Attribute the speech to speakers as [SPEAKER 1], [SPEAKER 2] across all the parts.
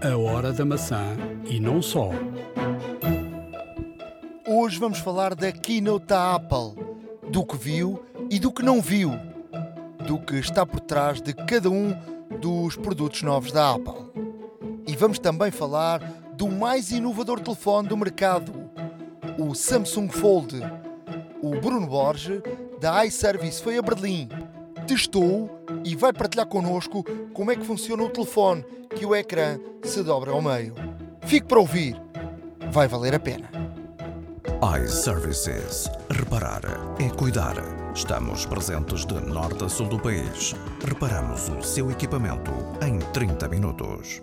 [SPEAKER 1] A Hora da Maçã e não só.
[SPEAKER 2] Hoje vamos falar da keynote da Apple, do que viu e do que não viu, do que está por trás de cada um dos produtos novos da Apple. E vamos também falar do mais inovador telefone do mercado, o Samsung Fold. O Bruno Borges, da iService, foi a Berlim, testou e vai partilhar connosco como é que funciona o telefone, que o ecrã se dobra ao meio. Fique para ouvir, vai valer a pena.
[SPEAKER 3] iServices. Reparar é cuidar. Estamos presentes de norte a sul do país. Reparamos o seu equipamento em 30 minutos.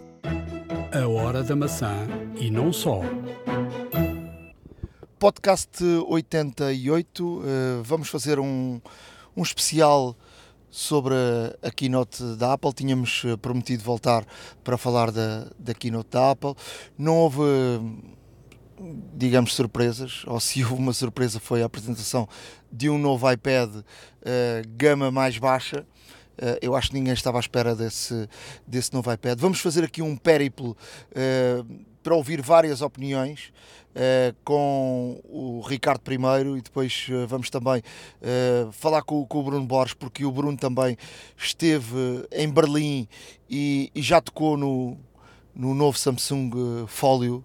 [SPEAKER 1] A Hora da Maçã e não só.
[SPEAKER 2] Podcast 88, eh, vamos fazer um, um especial sobre a, keynote da Apple. Tínhamos eh, prometido voltar para falar da, da keynote da Apple. Não houve, digamos, surpresas, ou se houve uma surpresa foi a apresentação de um novo iPad eh, gama mais baixa. Uh, eu acho que ninguém estava à espera desse, desse novo iPad. Vamos fazer aqui um périplo uh, para ouvir várias opiniões uh, com o Ricardo primeiro e depois vamos também falar com, o Bruno Borges, porque o Bruno também esteve em Berlim e, já tocou no, no novo Samsung Folio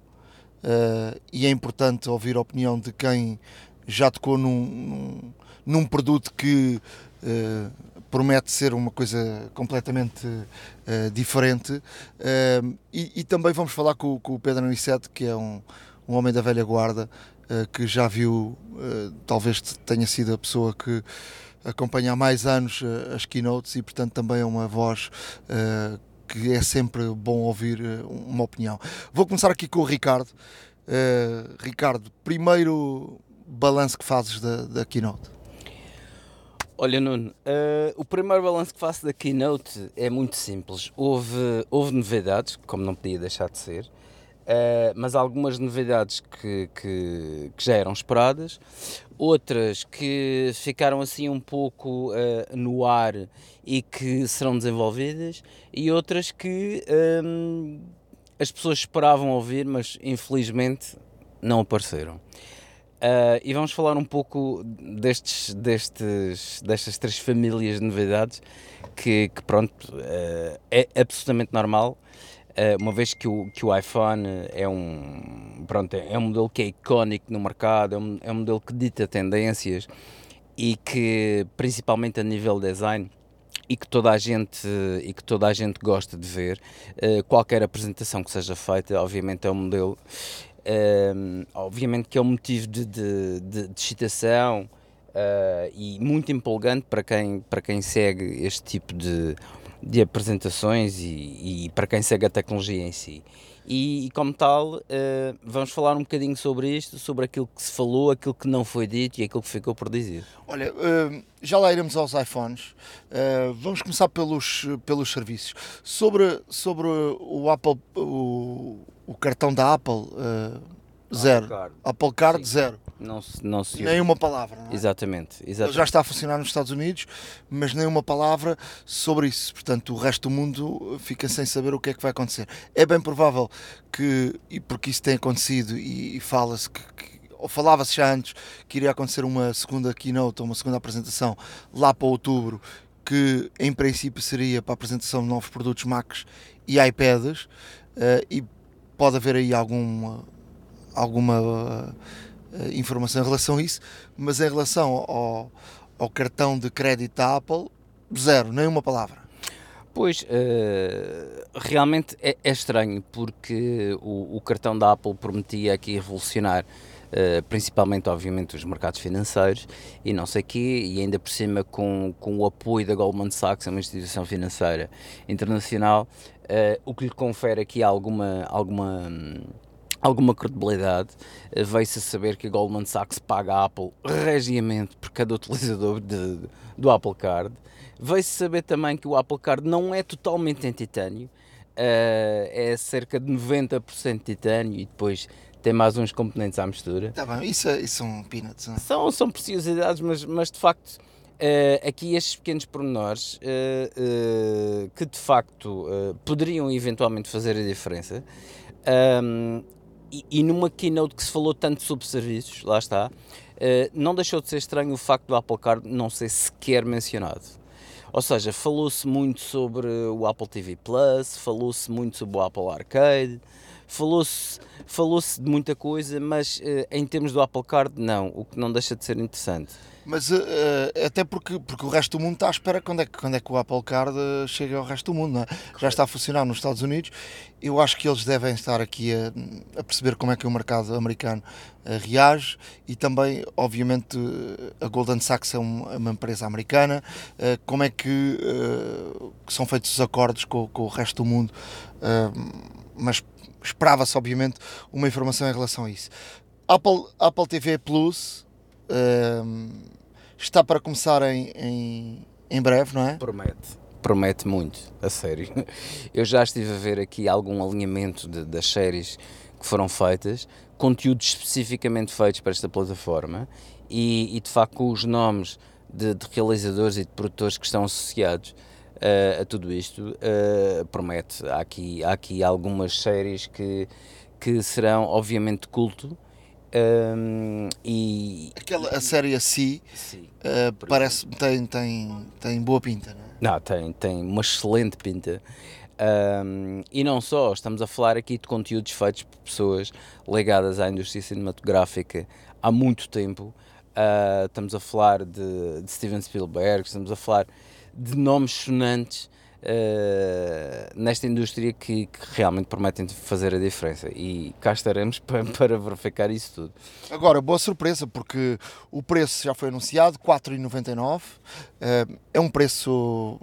[SPEAKER 2] e é importante ouvir a opinião de quem já tocou num, num, num produto que promete ser uma coisa completamente diferente. E, e, também vamos falar com, com o Pedro Anicete, que é um, um homem da velha guarda, uh, que já viu, talvez tenha sido a pessoa que acompanha há mais anos as keynotes e, portanto, também é uma voz que é sempre bom ouvir uma opinião. Vou começar aqui com o Ricardo. Ricardo, primeiro balanço que fazes da, da keynote.
[SPEAKER 4] Olha, Nuno, uh, o primeiro balanço que faço da Keynote é muito simples. Houve, houve novidades, como não podia deixar de ser, uh, mas algumas novidades que, que, que, já eram esperadas, outras que ficaram assim um pouco uh, no ar e que serão desenvolvidas, e outras que um, as pessoas esperavam ouvir, mas infelizmente não apareceram. Uh, e vamos falar um pouco destes, destes, destas três famílias de novidades que, que pronto, é absolutamente normal, uma vez que o, que o iPhone é um, pronto, é um modelo que é icónico no mercado, é um, é um modelo que dita tendências e que, principalmente a nível design, e que toda a gente e que toda a gente gosta de ver qualquer apresentação que seja feita obviamente é um modelo um, obviamente que é um motivo de, de, de, de excitação e muito empolgante para quem, para quem segue este tipo de, de apresentações e, e para quem segue a tecnologia em si. E, e como tal, uh, vamos falar um bocadinho sobre isto, sobre aquilo que se falou, aquilo que não foi dito e aquilo que ficou por dizer.
[SPEAKER 2] Olha, uh, já lá iremos aos iPhones. Uh, vamos começar pelos, pelos serviços. Sobre, sobre o Apple, o, o cartão da Apple, zero. Apple Card, Apple Card zero.
[SPEAKER 4] Não, não se
[SPEAKER 2] Nem uma palavra. É?
[SPEAKER 4] Exatamente, exatamente. Ele
[SPEAKER 2] já está a funcionar nos Estados Unidos, mas nem uma palavra sobre isso. Portanto, o resto do mundo fica sem saber o que é que vai acontecer. É bem provável que, e porque isso tem acontecido e, e fala-se que, que ou falava-se já antes que iria acontecer uma segunda keynote, uma segunda apresentação lá para outubro, que em princípio seria para a apresentação de novos produtos Macs e iPads, uh, e pode haver aí alguma, alguma uh, uh, informação em relação a isso, mas em relação ao, ao cartão de crédito da Apple, zero, nem uma palavra.
[SPEAKER 4] Pois, uh, realmente é, é, estranho, porque o, cartão da Apple prometia aqui revolucionar Uh, principalmente, obviamente, os mercados financeiros e não sei quê, e ainda por cima com, com o apoio da Goldman Sachs, uma instituição financeira internacional, o que lhe confere aqui alguma, alguma hum, alguma credibilidade, eh, veio-se a saber que a Goldman Sachs paga a Apple regiamente por cada utilizador de, do Apple Card. Veio-se saber também que o Apple Card não é totalmente em titânio, uh, é cerca de 90% titânio e depois tem mais uns componentes à mistura.
[SPEAKER 2] Tá bem, isso, é, isso são peanuts, não é?
[SPEAKER 4] São, são preciosidades, mas, mas de facto Uh, aqui estes pequenos pormenores uh, uh, que de facto poderiam eventualmente fazer a diferença. Um, e, numa keynote que se falou tanto sobre serviços, lá está, não deixou de ser estranho o facto do Apple Card não ser sequer mencionado. Ou seja, falou-se muito sobre o Apple TV Plus, falou-se muito sobre o Apple Arcade, falou-se falou de muita coisa, mas em termos do Apple Card, não, o que não deixa de ser interessante.
[SPEAKER 2] Mas uh, até porque, porque o resto do mundo está à espera quando é, que, quando é que o Apple Card eh, chega ao resto do mundo, é? Já está a funcionar nos Estados Unidos. Eu acho que eles devem estar aqui a, a perceber como é que o mercado americano uh, reage e também, obviamente, a Golden Sachs é uma, é uma empresa americana. Uh, como é que, que, são feitos os acordos com, com o resto do mundo? mas esperava-se, obviamente, uma informação em relação a isso. Apple, Apple TV Plus está para começar em, em, em breve, não é?
[SPEAKER 4] Promete promete muito, a sério. Eu já estive a ver aqui algum alinhamento de, das séries que foram feitas, conteúdos especificamente feitos para esta plataforma e, e de facto com os nomes de, de, realizadores e de produtores que estão associados a tudo isto, uh, promete. Há aqui, há aqui algumas séries que, que serão obviamente culto um, e,
[SPEAKER 2] Aquela, a série C uh, parece tem, tem, tem boa pinta, não é?
[SPEAKER 4] Não, tem, tem uma excelente pinta. Um, e não só, estamos a falar aqui de conteúdos feitos por pessoas ligadas à indústria cinematográfica há muito tempo. Uh, estamos a falar de, de Steven Spielberg, estamos a falar de nomes sonantes uh, nesta indústria que, que, realmente prometem fazer a diferença. E cá estaremos para, para verificar isso tudo.
[SPEAKER 2] Agora, boa surpresa, porque o preço já foi anunciado, 4,99. Uh, eh, é um preço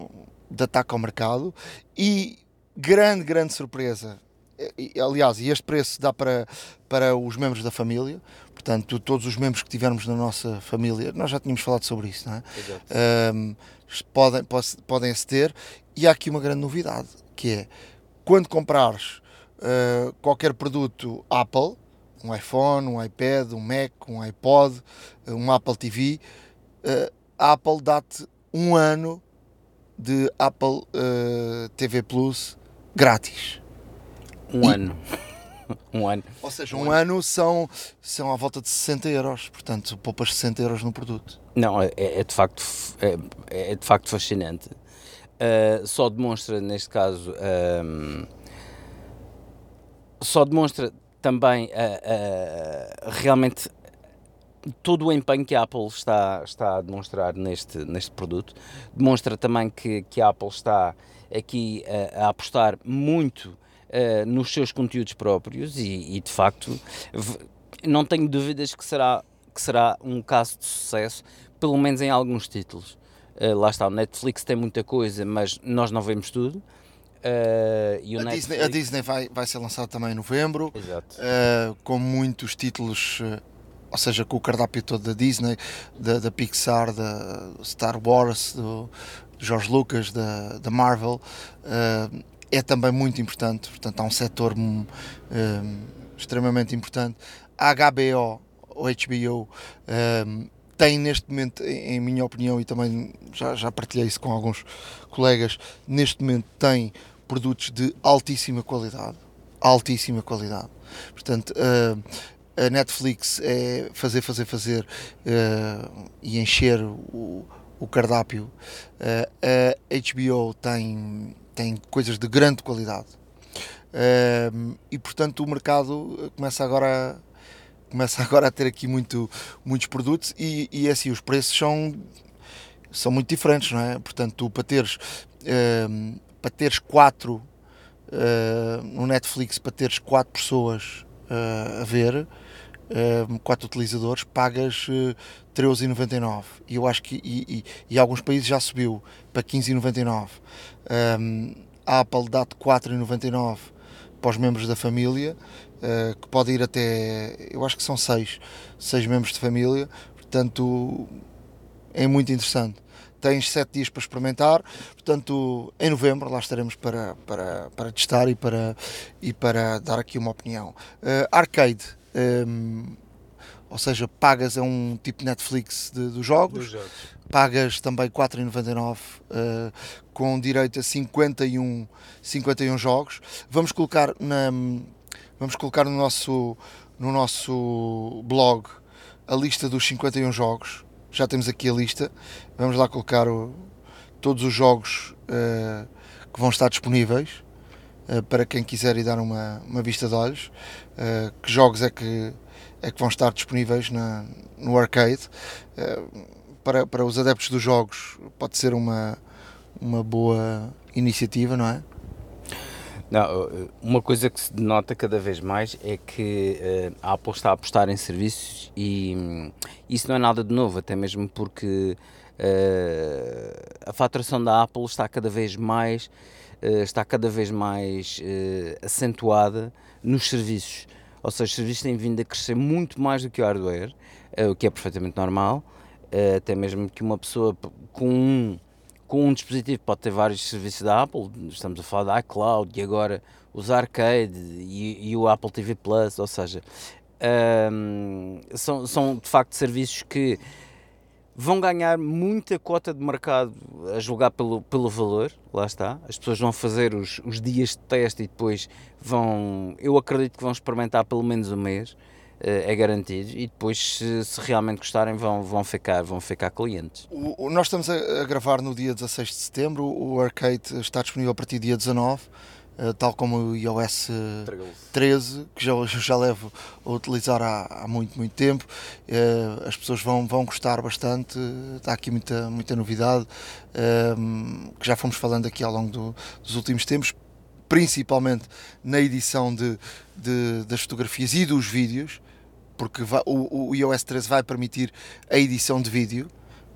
[SPEAKER 2] de ataque ao mercado e grande, grande surpresa. Aliás, e este preço dá para, para os membros da família, portanto, todos os membros que tivermos na nossa família, nós já tínhamos falado sobre isso, não é? Um, podem, podem aceder e há aqui uma grande novidade, que é quando comprares uh, qualquer produto Apple, um iPhone, um iPad, um Mac, um iPod, um Apple TV, uh, a Apple dá-te um ano de Apple uh, TV Plus grátis.
[SPEAKER 4] Um e, ano. um ano.
[SPEAKER 2] Ou seja, um, um ano, ano são, são à volta de 60 euros, portanto poupas 60 euros no produto.
[SPEAKER 4] Não, é, é de, facto, é, é de facto fascinante uh, só demonstra, neste caso, um, só demonstra também uh, uh, realmente todo o empenho que a Apple está, está a demonstrar neste, neste produto. Demonstra também que, que a Apple está aqui a, a apostar muito uh, nos seus conteúdos próprios e, e, de facto não tenho dúvidas que será, que será um caso de sucesso, pelo menos em alguns títulos. Uh, lá está, o Netflix tem muita coisa, mas nós não vemos tudo. Uh,
[SPEAKER 2] a, Netflix... Disney, a, Disney, vai, vai ser lançada também em novembro, uh, com muitos títulos, ou seja, com o cardápio todo da Disney, da, da Pixar, da Star Wars, do, do George Lucas, da, da Marvel. é também muito importante, portanto, há um setor um, extremamente importante. A HBO, ou HBO, um, tem neste momento, em minha opinião, e também já, já partilhei isso com alguns colegas, neste momento tem produtos de altíssima qualidade. Altíssima qualidade. Portanto, uh, a Netflix é fazer, fazer, fazer uh, e encher o, o cardápio. Uh, a HBO tem, tem coisas de grande qualidade. e portanto o mercado começa agora começa agora a ter aqui muito, muitos produtos e, e é assim, os preços são, são muito diferentes, não é? Portanto, tu para teres, uh, para teres quatro uh, no Netflix, para teres quatro pessoas uh, a ver, quatro utilizadores, pagas uh, 13,99 e eu acho que e, e, e, alguns países já subiu para 15,99 um, a Apple dá-te 4,99 para os membros da família uh, que pode ir até, eu acho que são seis, seis membros de família, portanto é muito interessante. Tens sete dias para experimentar, portanto em novembro lá estaremos para, para, para testar e para, e para dar aqui uma opinião. Uh, arcade, um, ehm, ou seja, pagas é um tipo Netflix de, dos jogos, pagas também 4,99 uh, com direito a 51, 51 jogos. Vamos colocar, na, vamos colocar no, nosso, no nosso blog a lista dos 51 jogos. Já temos aqui a lista. Vamos lá colocar o, todos os jogos uh, que vão estar disponíveis uh, para quem quiser ir dar uma, uma vista de olhos. Que jogos é que, é que vão estar disponíveis na, no arcade? para, para os adeptos dos jogos, pode ser uma, uma boa iniciativa, não é?
[SPEAKER 4] Não, uma coisa que se nota cada vez mais é que a Apple está a apostar em serviços e hum, isso não é nada de novo, até mesmo porque Uh, a faturação da Apple está cada vez mais, uh, está cada vez mais uh, acentuada nos serviços. Ou seja, os serviços têm vindo a crescer muito mais do que o hardware, o que é perfeitamente normal. até mesmo que uma pessoa com um, com um dispositivo pode ter vários serviços da Apple, estamos a falar da iCloud e agora os arcade e, e o Apple TV Plus, ou seja, um, são, são de facto serviços que vão ganhar muita cota de mercado a julgar pelo, pelo valor, lá está. As pessoas vão fazer os, os dias de teste e depois vão, eu acredito que vão experimentar pelo menos um mês, eh, é garantido, e depois se, se, realmente gostarem vão, vão, ficar, vão ficar clientes.
[SPEAKER 2] O, nós estamos a, a, gravar no dia 16 de setembro, o Arcade está disponível a partir do dia 19 eh, tal como o iOS 13, eh, que já, já levo a utilizar há, há muito, muito tempo. Eh, as pessoas vão, vão gostar bastante, está aqui muita, muita novidade, que já fomos falando aqui ao longo do, dos últimos tempos, principalmente na edição de, de, das fotografias e dos vídeos, porque vai, o, o iOS 13 vai permitir a edição de vídeo.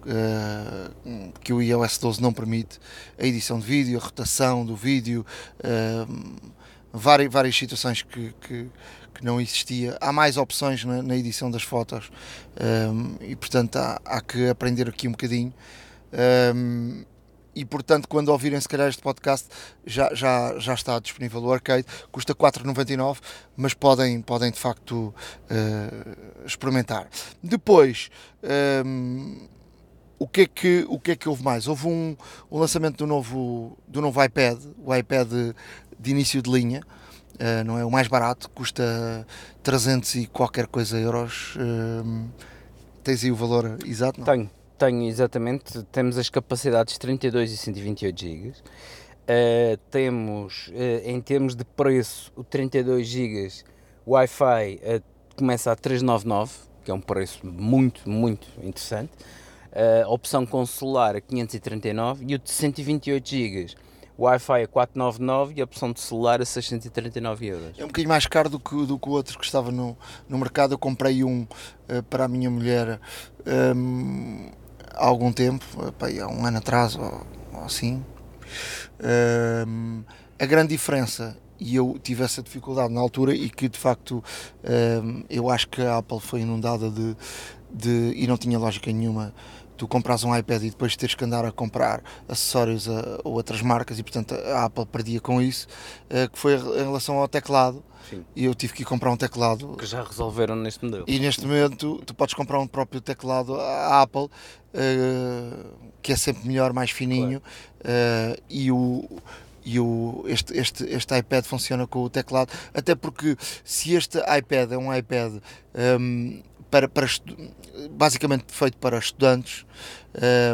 [SPEAKER 2] Uh, que o iOS 12 não permite, a edição de vídeo, a rotação do vídeo, uh, várias, várias situações que, que, que, não existia. Há mais opções na, na edição das fotos uh, e, portanto, há, há, que aprender aqui um bocadinho. e portanto, quando ouvirem se calhar este podcast, já, já, já está disponível o arcade, custa 4,99, mas podem, podem de facto experimentar. Depois, o que é que, o que, é que houve mais? Houve um, um lançamento do novo, do novo iPad, o iPad de início de linha, uh, não é o mais barato, custa 300 e qualquer coisa euros. Uh, tens aí o valor exato? Não?
[SPEAKER 4] Tenho, tenho exatamente. Temos as capacidades 32 e 128 GB. Uh, temos, uh, em termos de preço, o 32 GB Wi-Fi começa a 399, que é um preço muito, muito interessante a opção com celular a 539 e o de 128 GB Wi-Fi a 499 e a opção de celular a 639 euros.
[SPEAKER 2] É um bocadinho mais caro do que, do que o outro que estava no, no mercado. Eu comprei um uh, para a minha mulher um, há algum tempo, uh, há um ano atrás ou, ou assim. Um, a grande diferença, e eu tive essa dificuldade na altura, e que de facto um, eu acho que a Apple foi inundada de, de e não tinha lógica nenhuma tu compras um iPad e depois teres que andar a comprar acessórios a, a outras marcas e portanto a Apple perdia com isso, uh, que foi em relação ao teclado. Sim. E eu tive que ir comprar um teclado.
[SPEAKER 4] Que já resolveram neste modelo.
[SPEAKER 2] E neste momento tu podes comprar um próprio teclado à Apple, uh, que é sempre melhor, mais fininho, claro. uh, e o e o, este, este, este iPad funciona com o teclado, até porque se este iPad é um iPad um, para, para basicamente feito para estudantes.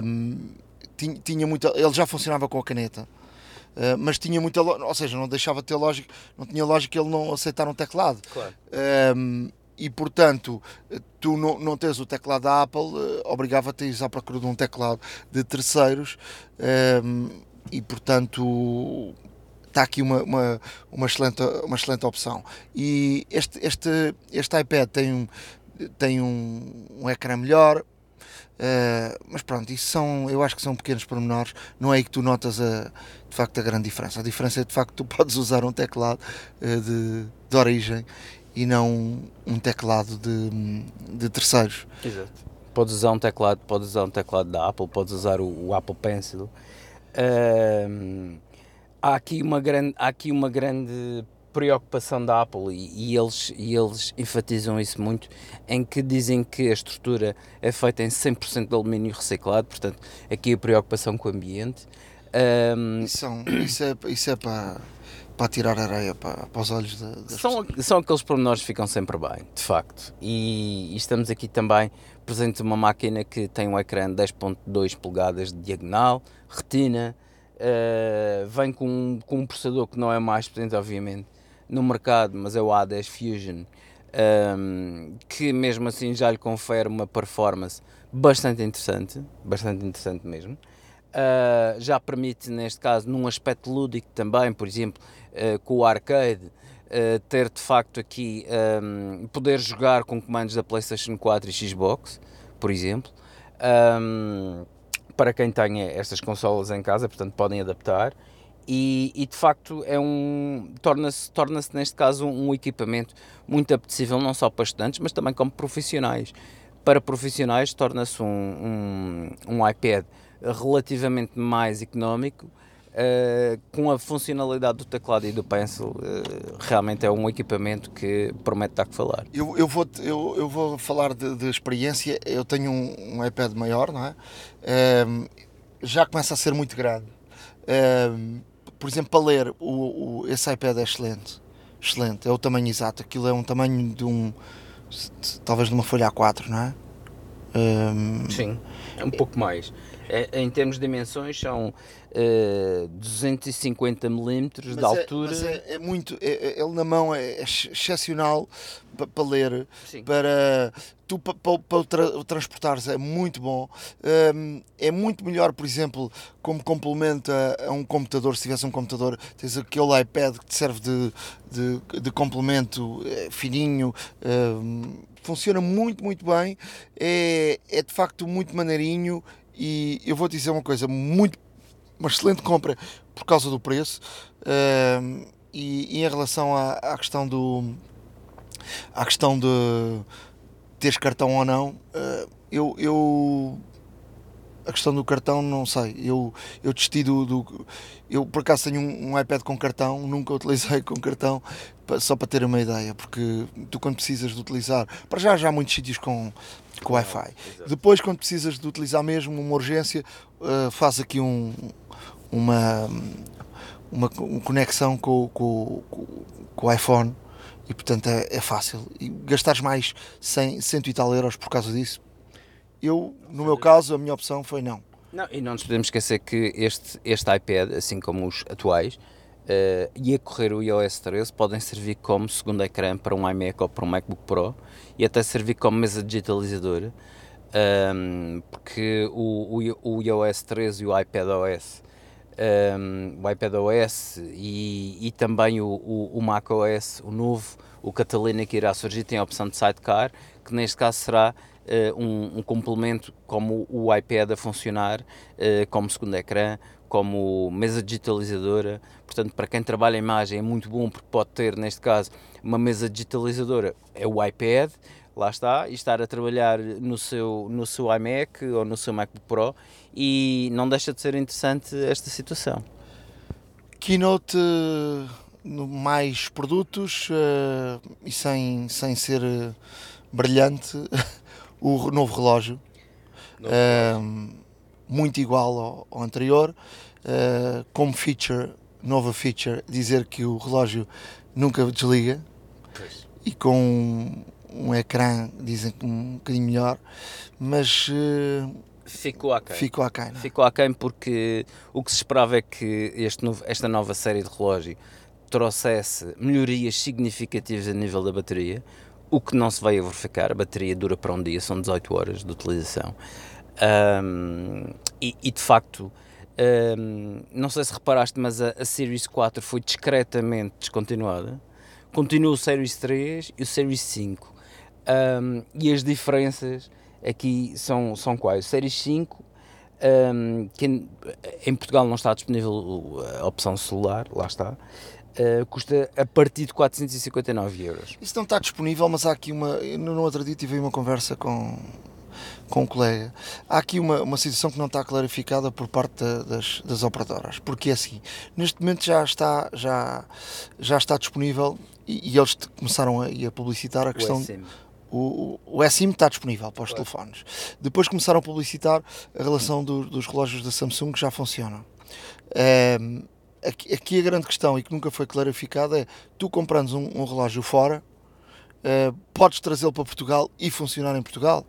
[SPEAKER 2] Um, tinha, tinha muita, ele já funcionava com a caneta, uh, mas tinha muita, ou seja, não deixava de ter lógica, não tinha lógica ele não aceitar um teclado.
[SPEAKER 4] Claro.
[SPEAKER 2] Um, e portanto, tu não, não tens o teclado da Apple, uh, obrigava-te a ir à procura de um teclado de terceiros, um, e portanto está aqui uma, uma, uma, excelente, uma excelente opção. E este, este, este iPad tem um, tem um, um ecrã melhor, Uh, mas pronto, isso são, eu acho que são pequenos pormenores, não é aí que tu notas a, de facto a grande diferença. A diferença é de facto que tu podes usar um teclado uh, de, de origem e não um teclado de, de terceiros.
[SPEAKER 4] Exato. Podes usar um teclado, podes usar um teclado da Apple, podes usar o, o Apple Pencil. Uh, há aqui uma grande, há aqui uma grande preocupação da Apple e, e, eles, e eles enfatizam isso muito, em que dizem que a estrutura é feita em 100% de alumínio reciclado, portanto, aqui a preocupação com o ambiente. Um,
[SPEAKER 2] isso, são, isso, é, isso é para, para tirar areia para, para os olhos da, das
[SPEAKER 4] são, são aqueles pormenores que ficam sempre bem, de facto. E, e estamos aqui também presente uma máquina que tem um ecrã de 10.2 polegadas de diagonal, retina, uh, vem com, com um processador que não é mais potente, obviamente, no mercado, mas é o A10 Fusion, um, que mesmo assim já lhe confere uma performance bastante interessante, bastante interessante mesmo. Uh, já permite, neste caso, num aspecto lúdico também, por exemplo, uh, com o arcade, uh, ter de facto aqui um, poder jogar com comandos da PlayStation 4 e Xbox, por exemplo. Um, para quem tenha estas consolas em casa, portanto podem adaptar. E, e de facto é um torna-se torna neste caso um, equipamento muito apetecível não só para estudantes mas também como profissionais para profissionais torna-se um, um, um iPad relativamente mais económico Uh, com a funcionalidade do teclado e do pencil, uh, realmente é um equipamento que promete dar que falar.
[SPEAKER 2] Eu, eu, vou, eu, eu vou falar de, de experiência. Eu tenho um, um, iPad maior, não é? Uh, já começa a ser muito grande. Ehm, por exemplo, para ler, o, o, esse iPad é excelente. Excelente, é o tamanho exato. Aquilo é um tamanho de um. talvez de uma folha A4, não é?
[SPEAKER 4] Ehm, Sim, é um pouco mais. É, em termos de dimensões, são uh, 250 milímetros de é, altura.
[SPEAKER 2] É, é, muito. É, é, ele na mão é excepcional para, para ler. Sim. Para tu para, para, para tra transportares é muito bom. Um, é muito melhor, por exemplo, como complemento a, a, um computador. Se tivesse um computador, tens aquele iPad que te serve de, de, de complemento é, fininho. Um, funciona muito, muito bem. É, é de facto muito maneirinho e eu vou te dizer uma coisa, muito, uma excelente compra por causa do preço uh, e, e, em relação à, à, questão do à questão de teres cartão ou não, uh, eu, eu a questão do cartão não sei, eu, eu desisti do, do eu por acaso tenho um, um, iPad com cartão, nunca utilizei com cartão só para ter uma ideia, porque tu quando precisas de utilizar, para já já há muitos sítios com com Wi-Fi. Depois, quando precisas de utilizar mesmo uma urgência, uh, faz aqui um, uma, uma conexão com, com, com, o iPhone e, portanto, é, é fácil. E gastares mais 100, 100 e tal euros por causa disso, eu, no meu caso, a minha opção foi não.
[SPEAKER 4] Não, e não nos podemos esquecer que este, este iPad, assim como os atuais, uh, e a correr o iOS 13, podem servir como segundo ecrã para um iMac ou para um MacBook Pro e até servir como mesa digitalizadora, um, porque o, o, o iOS 13 e o iPadOS, um, o iPadOS e, e também o, o, o macOS, o novo, o Catalina que irá surgir, tem a opção de sidecar, que neste caso será uh, um, um, complemento como o iPad a funcionar uh, como segundo ecrã, como mesa digitalizadora. Portanto, para quem trabalha a imagem é muito bom porque pode ter, neste caso, uma mesa digitalizadora, é o iPad, lá está, e estar a trabalhar no seu, no seu iMac ou no seu MacBook Pro e não deixa de ser interessante esta situação.
[SPEAKER 2] Keynote mais produtos uh, e sem, sem ser uh, brilhante, o novo relógio. Novo relógio muito igual ao, ao anterior. Uh, como feature, nova feature, dizer que o relógio nunca desliga pois. e com um, ecrã, dizem que um bocadinho melhor, mas. Uh,
[SPEAKER 4] Ficou aquém.
[SPEAKER 2] Ficou aquém. Não? É?
[SPEAKER 4] Ficou aquém porque o que se esperava é que este novo, esta nova série de relógio trouxesse melhorias significativas a nível da bateria, o que não se vai a verificar. A bateria dura para um dia, são 18 horas de utilização. Um, e, e, de facto, um, não sei se reparaste, mas a, a, Series 4 foi discretamente descontinuada. Continua o Series 3 e o Series 5. Um, e as diferenças aqui são, são quais? O Series 5, que em, em, Portugal não está disponível a opção celular, lá está. Uh, custa a partir de 459 euros.
[SPEAKER 2] Isso não está disponível, mas há aqui uma. No outro dia tive uma conversa com com um colega. Há aqui uma, uma situação que não está clarificada por parte da, das, das operadoras, porque é assim, neste momento já está, já, já está disponível e, e eles começaram a, a publicitar a questão. O, o, o SIM está disponível para os claro. telefones. Depois começaram a publicitar a relação do, dos relógios da Samsung que já funcionam. Um, aqui, aqui, a grande questão e que nunca foi clarificada é tu comprando um, um relógio fora, uh, podes trazê-lo para Portugal e funcionar em Portugal.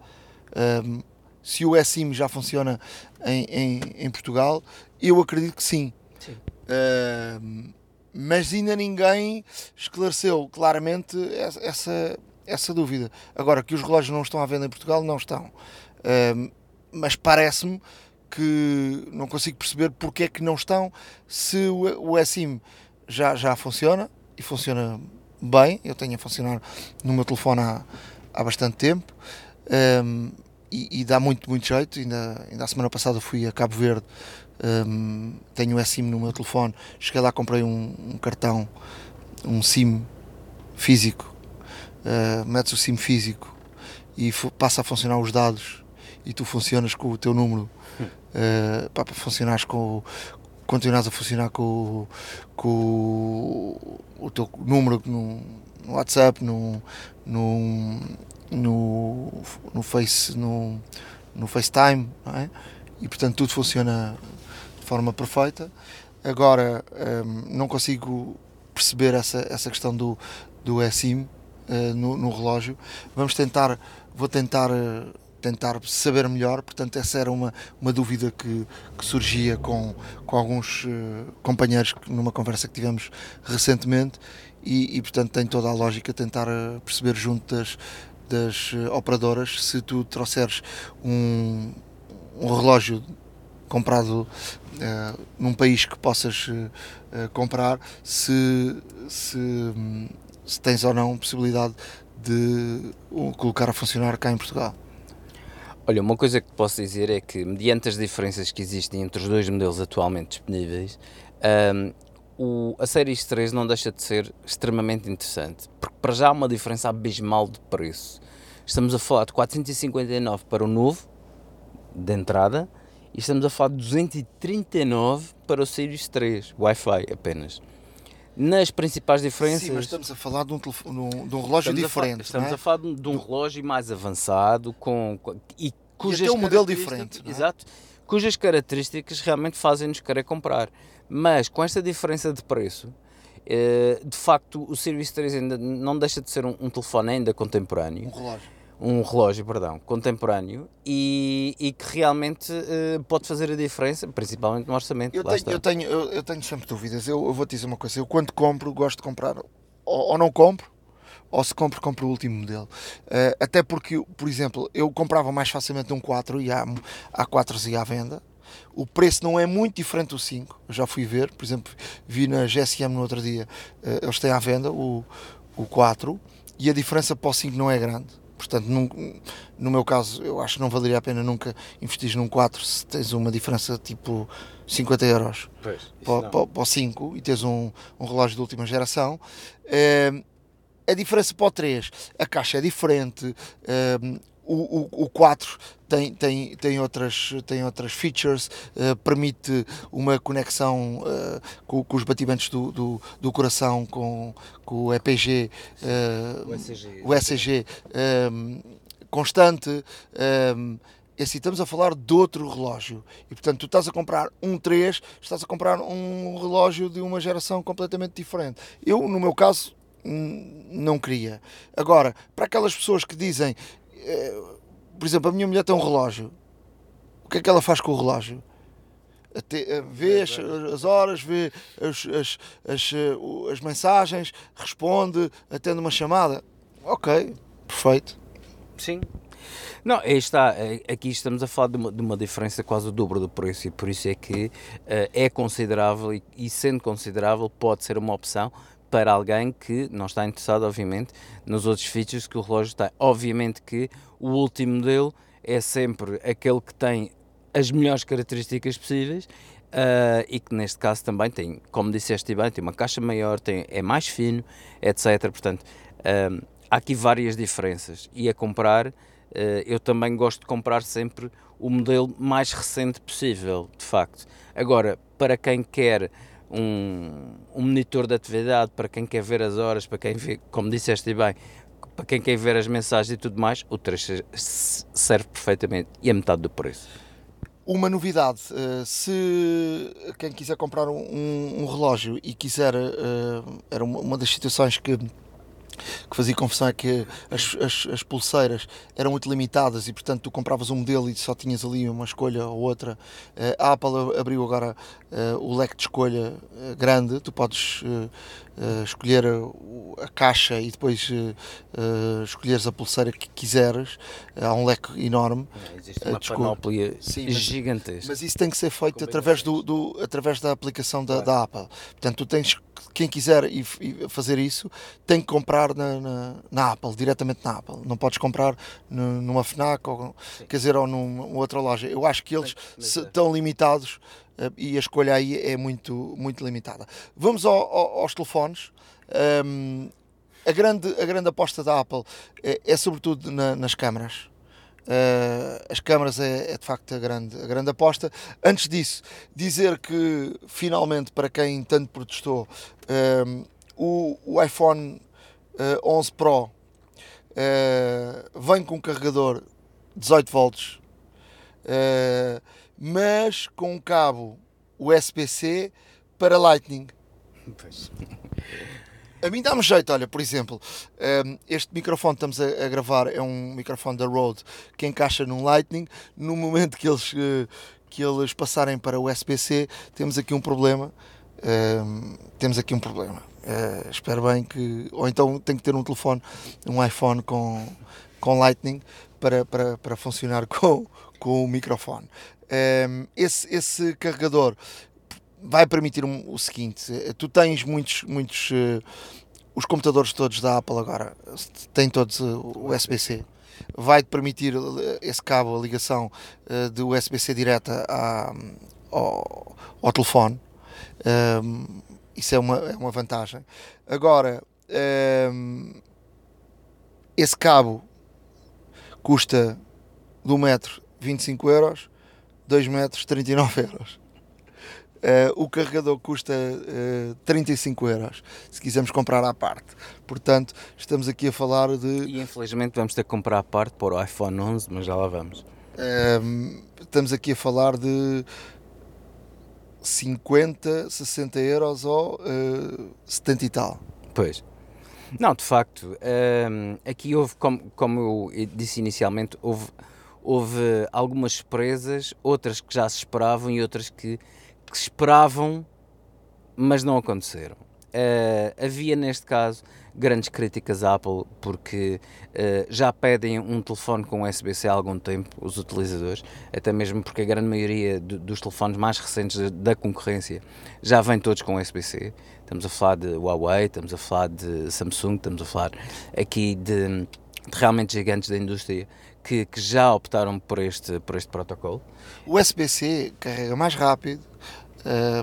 [SPEAKER 2] Um, se o SIM já funciona em, em, em, Portugal, eu acredito que sim. sim. Uh, mas ainda ninguém esclareceu claramente essa, essa dúvida. Agora, que os relógios não estão à venda em Portugal, não estão. Uh, mas parece-me que não consigo perceber porque é que não estão se o, o SIM já, já funciona e funciona bem. Eu tenho a funcionar no meu telefone há, há bastante tempo. Um, e, e, dá muito, muito jeito. Ainda, ainda a semana passada fui a Cabo Verde, um, tenho o SIM no meu telefone. Cheguei lá, comprei um, um cartão, um SIM físico, uh, metes o SIM físico e passa a funcionar os dados e tu funcionas com o teu número uh, para funcionares com continuas a funcionar com, com o, teu número no, no WhatsApp, no, no, no, no, face, no, no FaceTime, é? e portanto tudo funciona de forma perfeita. Agora um, não consigo perceber essa, essa questão do, do eSIM uh, no, no, relógio. Vamos tentar, vou tentar, uh, tentar saber melhor. Portanto, essa era uma, uma dúvida que, que surgia com, com alguns uh, companheiros numa conversa que tivemos recentemente. E, e, portanto tem toda a lógica tentar perceber junto das, das eh, operadoras, se tu trouxeres um, um relógio comprado uh, num país que possas uh, comprar, se, se, se, tens ou não possibilidade de o colocar a funcionar cá em Portugal.
[SPEAKER 4] Olha, uma coisa que posso dizer é que, mediante as diferenças que existem entre os dois modelos atualmente disponíveis, um, o, a Series 3 não deixa de ser extremamente interessante, porque para já há uma diferença abismal de preço. Estamos a falar de 459 para o novo, de entrada, e estamos a falar de 239 para o Series 3, Wi-Fi apenas. Nas principais diferenças. Sim,
[SPEAKER 2] mas estamos a falar de um, telefone, de um relógio
[SPEAKER 4] estamos
[SPEAKER 2] diferente.
[SPEAKER 4] A estamos
[SPEAKER 2] é?
[SPEAKER 4] a falar de, um relógio mais avançado com, e cujas
[SPEAKER 2] e um modelo diferente.
[SPEAKER 4] É? Exato. Cujas características realmente fazem-nos querer comprar. Mas com esta diferença de preço, eh, de facto o Series 3 ainda não deixa de ser um, um telefone ainda contemporâneo.
[SPEAKER 2] Um relógio.
[SPEAKER 4] Um relógio, perdão, contemporâneo e, e que realmente uh, pode fazer a diferença, principalmente no orçamento.
[SPEAKER 2] Eu, tenho, eu tenho, eu, eu, tenho, sempre dúvidas. Eu, eu vou te dizer uma coisa: eu quando compro, gosto de comprar, ou, ou não compro, ou se compro, compro o último modelo. Uh, até porque, por exemplo, eu comprava mais facilmente um 4 e há, há 4 e à venda. O preço não é muito diferente do 5, eu já fui ver, por exemplo, vi na GSM no outro dia, uh, eles têm à venda o, o 4 e a diferença para o 5 não é grande. Portanto, num, no meu caso, eu acho que não valeria a pena nunca investir num 4 se tens uma diferença tipo 50 euros
[SPEAKER 4] pois,
[SPEAKER 2] para, para, para, o 5 e tens um, um relógio de última geração. Uh, a diferença para o 3, a caixa é diferente, uh, o, o, o 4 tem, tem, tem, outras, tem outras features, uh, permite uma conexão uh, com, com, os batimentos do, do, do, coração, com, com o EPG,
[SPEAKER 4] uh, o ECG,
[SPEAKER 2] o ECG um, constante. Um, é assim, estamos a falar de outro relógio. E portanto, tu estás a comprar um 3, estás a comprar um relógio de uma geração completamente diferente. Eu, no meu caso, não queria. Agora, para aquelas pessoas que dizem eh, por exemplo, a minha mulher tem um relógio. O que é que ela faz com o relógio? Eh, vê as, as horas, vê as, as, as, eh, as mensagens, responde, atende uma chamada. Ok, perfeito.
[SPEAKER 4] Sim. Não, está, aqui estamos a falar de uma, de uma, diferença quase o dobro do preço e por isso é que uh, é considerável e, e, sendo considerável pode ser uma opção para alguém que não está interessado, obviamente, nos outros features que o relógio tem. Obviamente que o último modelo é sempre aquele que tem as melhores características possíveis uh, e que neste caso também tem, como disseste bem, tem uma caixa maior, tem, é mais fino, etc. Portanto, uh, há aqui várias diferenças e a comprar uh, eu também gosto de comprar sempre o modelo mais recente possível, de facto. Agora, para quem quer um, um monitor de atividade, para quem quer ver as horas, para quem vê, como disseste bem, para quem quer ver as mensagens e tudo mais, o 3 serve perfeitamente e é metade do preço.
[SPEAKER 2] Uma novidade, uh, se quem quiser comprar um, um relógio e quiser, uh, era uma das situações que que fazia confusão é que as, as, as, pulseiras eram muito limitadas e, portanto, tu compravas um modelo e só tinhas ali uma escolha ou outra. Eh, a Apple abriu agora uh, o leque de escolha uh, grande, tu podes uh, escolher a, a, caixa e depois escolheres a pulseira que quiseres. há um leque enorme.
[SPEAKER 4] existe uma panóplia Sim, gigantesca.
[SPEAKER 2] Mas isso tem que ser feito através, do, do, através da aplicação da, claro. da Apple. Portanto, tu tens quem quiser e, e fazer isso tem que comprar na, na, na, Apple, diretamente na Apple. Não podes comprar numa FNAC ou, quer dizer, ou numa outra loja. Eu acho que eles se, é. estão limitados uh, e a escolha aí é muito, muito limitada. Vamos ao, ao, aos telefones. Um, a, grande, a grande aposta da Apple é, é sobretudo na, nas câmaras. Uh, as câmaras é, é, de facto a grande, a grande aposta. Antes disso, dizer que finalmente, para quem tanto protestou, uh, o, o, iPhone uh, 11 Pro eh, vem com um carregador 18 volts, mas com um cabo USB-C para Lightning. Pois a mim dá-me jeito, olha, por exemplo, ehm, este microfone que estamos a, gravar é um microfone da Rode que encaixa num Lightning. No momento que eles, eh, que eles passarem para o USB-C, temos aqui um problema. Ehm, temos aqui um problema. Uh, espero bem que. Ou então tem que ter um telefone, um iPhone com, com Lightning para, para, para funcionar com, com o microfone. Ehm, esse, esse carregador vai permitir o seguinte: eh, tu tens muitos, muitos uh, os computadores todos da Apple agora têm todos uh, o USB-C. Vai te permitir esse cabo, a ligação de USB-C direta à, ao, ao, telefone. Um, ehm, isso é uma, é uma vantagem. Agora, um, ehm, esse cabo custa 1 metro 25 euros, 2 metros 39 euros. Uh, o carregador custa uh, eh, 35 euros se quisermos comprar à parte. Portanto, estamos aqui a falar de.
[SPEAKER 4] E infelizmente vamos ter que comprar à parte para o iPhone 11, mas já lá vamos.
[SPEAKER 2] Uh, estamos aqui a falar de 50, 60 euros ou uh, 70 e tal.
[SPEAKER 4] Pois. Não, de facto, ehm, aqui houve, como, como eu disse inicialmente, houve, houve algumas surpresas, outras que já se esperavam e outras que que esperavam, mas não aconteceram. Uh, havia neste caso grandes críticas à Apple porque uh, já pedem um telefone com USB-C há algum tempo, os utilizadores, até mesmo porque a grande maioria do, dos telefones mais recentes da concorrência já vêm todos com USB-C. Estamos a falar de Huawei, estamos a falar de Samsung, estamos a falar aqui de, de realmente gigantes da indústria que, que, já optaram por este, por este protocolo.
[SPEAKER 2] O USB-C carrega mais rápido,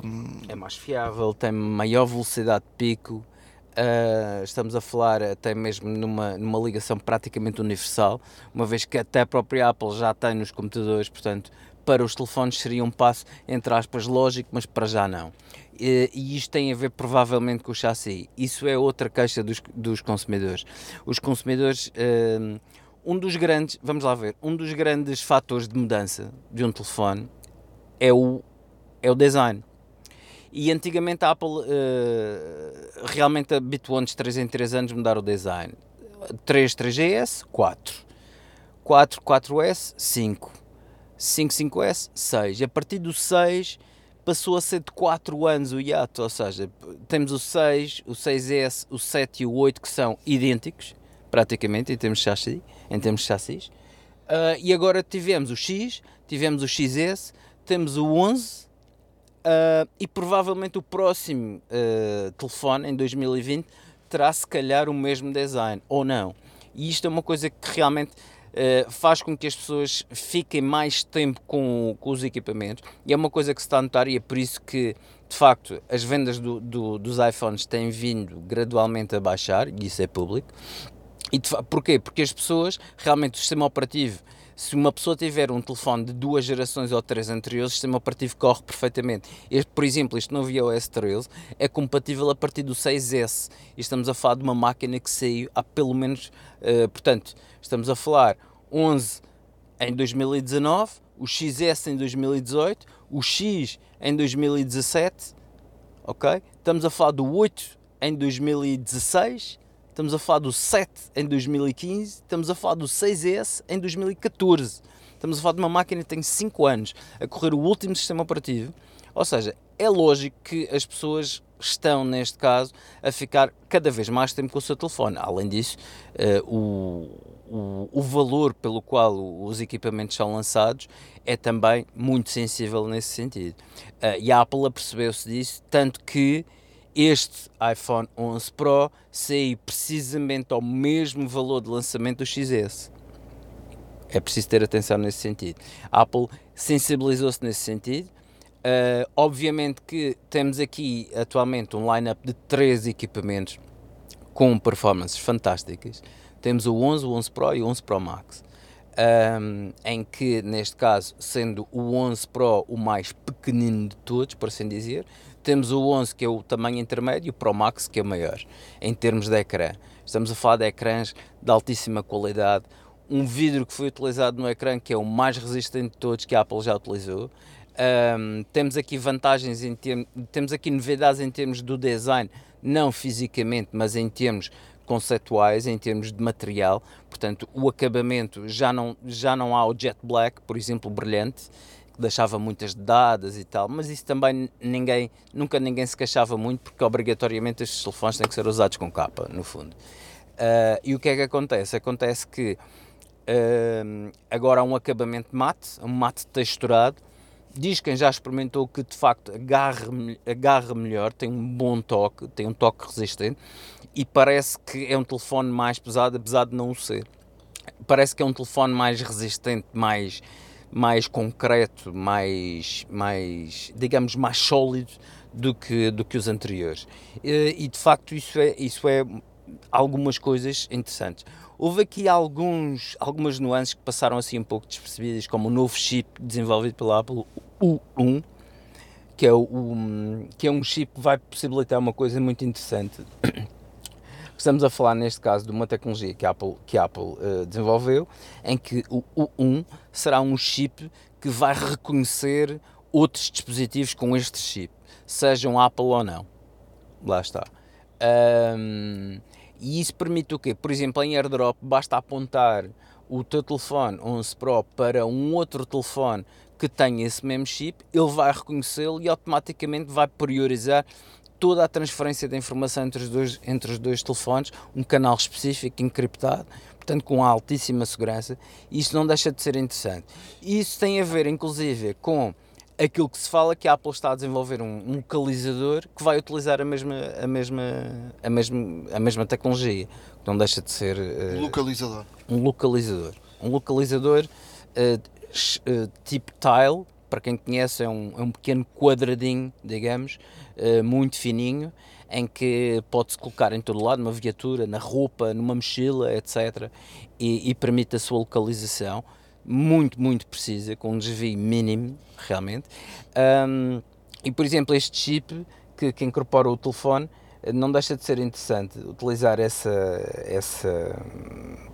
[SPEAKER 4] um... É mais fiável, tem maior velocidade de pico. Uh, estamos a falar até mesmo numa, numa ligação praticamente universal, uma vez que até a própria Apple já tem nos computadores, portanto, para os telefones seria um passo, entre aspas, lógico, mas para já não. E, e isto tem a ver provavelmente com o chassi. Isso é outra queixa dos, dos consumidores. Os consumidores, uh, um dos grandes, vamos lá ver, um dos grandes fatores de mudança de um telefone é o é o design. E antigamente a Apple uh, realmente habituou-nos de 3 em 3 anos mudar o design. 3 3GS, 4. 4 4S, 5. 5 5S, 6. A partir do 6 passou a ser de 4 anos o hiato, ou seja, temos o 6, o 6S, o 7 e o 8 que são idênticos, praticamente, em termos de chassi. Em termos de chassis. Uh, e agora tivemos o X, tivemos o XS, temos o 11 Uh, e provavelmente o próximo uh, telefone em 2020 terá se calhar o mesmo design ou não. E isto é uma coisa que realmente faz com que as pessoas fiquem mais tempo com, com, os equipamentos e é uma coisa que se está a notar e é por isso que de facto as vendas do, do, dos iPhones têm vindo gradualmente a baixar e isso é público. E de, porquê? Porque as pessoas, realmente o sistema operativo, se uma pessoa tiver um telefone de duas gerações ou três anteriores, o sistema operativo corre perfeitamente. Este, por exemplo, este novo iOS 13 é compatível a partir do 6S. E estamos a falar de uma máquina que saiu há pelo menos, uh, portanto, estamos a falar 11 em 2019, o XS em 2018, o X em 2017, ok? Estamos a falar do 8 em 2016 estamos a falar do 7 em 2015, estamos a falar do 6S em 2014. Estamos a falar de uma máquina que tem 5 anos a correr o último sistema operativo. Ou seja, é lógico que as pessoas estão, neste caso, a ficar cada vez mais tempo com o seu telefone. Além disso, uh, o, o, o, valor pelo qual os equipamentos são lançados é também muito sensível nesse sentido. Uh, e a Apple apercebeu-se disso, tanto que este iPhone 11 Pro saiu precisamente ao mesmo valor de lançamento do XS. É preciso ter atenção nesse sentido. A Apple sensibilizou-se nesse sentido. Uh, obviamente que temos aqui atualmente um line-up de três equipamentos com performances fantásticas. Temos o 11, o 11 Pro e o 11 Pro Max. Um, em que, neste caso, sendo o 11 Pro o mais pequenino de todos, por assim dizer, temos o 11 que é o tamanho intermédio o Pro Max que é o maior em termos de ecrã. Estamos a falar de ecrãs de altíssima qualidade, um vidro que foi utilizado no ecrã que é o mais resistente de todos que a Apple já utilizou. Um, temos aqui vantagens em termos, temos aqui novidades em termos do design, não fisicamente, mas em termos conceituais, em termos de material. Portanto, o acabamento já não, já não há o jet black, por exemplo, brilhante deixava muitas dadas e tal, mas isso também ninguém, nunca ninguém se queixava muito porque obrigatoriamente estes telefones têm que ser usados com capa, no fundo. Uh, e o que é que acontece? Acontece que uh, agora há um acabamento mate, um mate texturado, diz quem já experimentou que de facto agarra, agarra melhor, tem um bom toque, tem um toque resistente e parece que é um telefone mais pesado, apesar de não o ser. Parece que é um telefone mais resistente, mais mais concreto, mais, mais digamos, mais sólido do que, do que os anteriores. E de facto isso é, isso é algumas coisas interessantes. Houve aqui alguns, algumas nuances que passaram assim um pouco despercebidas, como o novo chip desenvolvido pela Apple, o U1, que é, o, que é um chip que vai possibilitar uma coisa muito interessante. Estamos a falar, neste caso, de uma tecnologia que a Apple, que a Apple uh, desenvolveu, em que o U1 será um chip que vai reconhecer outros dispositivos com este chip, sejam Apple ou não. Lá está. Um, e isso permite o quê? Por exemplo, em AirDrop, basta apontar o teu telefone 11 Pro para um outro telefone que tenha esse mesmo chip, ele vai reconhecê-lo e automaticamente vai priorizar toda a transferência de informação entre os dois, entre os dois telefones, um canal específico encriptado, portanto com altíssima segurança, e isso não deixa de ser interessante. E isso tem a ver, inclusive, com aquilo que se fala que a Apple está a desenvolver um, um localizador que vai utilizar a mesma, a mesma, a mesma, a mesma tecnologia, que não deixa de ser uh,
[SPEAKER 2] localizador.
[SPEAKER 4] um localizador. Um localizador uh, uh, tipo tile, para quem conhece, é um, é um pequeno quadradinho, digamos, uh, muito fininho, em que pode-se colocar em todo lado, numa viatura, na roupa, numa mochila, etc. E, e, permite a sua localização muito, muito precisa, com um desvio mínimo, realmente. Um, e, por exemplo, este chip que, que incorpora o telefone eh, não deixa de ser interessante utilizar essa, essa,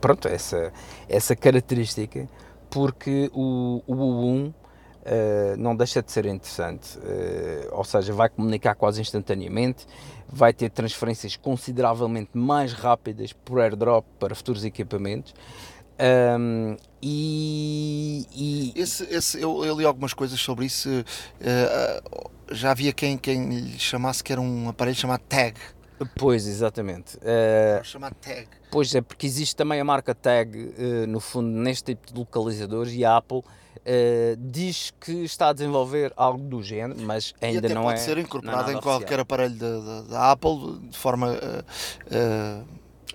[SPEAKER 4] pronto, essa, essa característica, porque o, o U1 Uh, não deixa de ser interessante. Uh, ou seja, vai comunicar quase instantaneamente, vai ter transferências consideravelmente mais rápidas por airdrop para futuros equipamentos. Um, e, e...
[SPEAKER 2] Esse, esse, eu, eu, li algumas coisas sobre isso. Uh, já havia quem, quem lhe chamasse que era um aparelho chamado Tag.
[SPEAKER 4] Pois, exatamente.
[SPEAKER 2] Uh, Tag.
[SPEAKER 4] Pois é, porque existe também a marca Tag, no fundo, neste tipo de localizadores e a Apple Uh, diz que está a desenvolver algo do género, mas ainda não
[SPEAKER 2] pode
[SPEAKER 4] é.
[SPEAKER 2] pode ser incorporado em qualquer aparelho da Apple de forma uh, uh,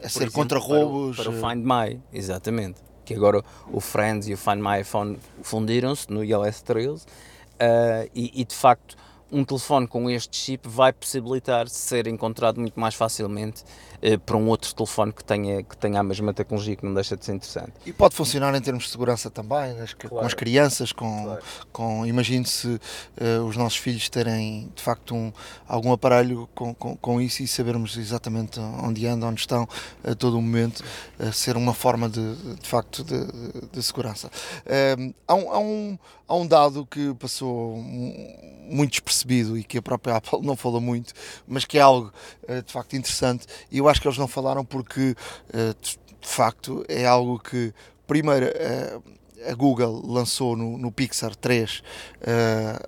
[SPEAKER 2] a ser contra roubos.
[SPEAKER 4] Para o, para o Find My, exatamente. Que agora o Friends e o Find My fundiram-se no iOS 13 e, e, de facto um telefone com este chip vai possibilitar ser encontrado muito mais facilmente eh, para um outro telefone que tenha, que tenha a mesma tecnologia, que não deixa de ser interessante.
[SPEAKER 2] E pode funcionar em termos de segurança também, né, com
[SPEAKER 4] Claro.
[SPEAKER 2] as crianças, com,
[SPEAKER 4] Claro.
[SPEAKER 2] com imagine-se eh, os nossos filhos terem de facto um, algum aparelho com, com, com isso e sabermos exatamente onde andam, onde estão a todo o momento, eh, ser uma forma de, de facto de, de- segurança. Eh, há, um, há, um, há um dado que passou mu- muito despercebido e que a própria Apple não falou muito, mas que é algo eh, de facto interessante e eu acho que eles não falaram porque eh, de facto é algo que primeiro eh, a Google lançou no, no Pixar 3 eh,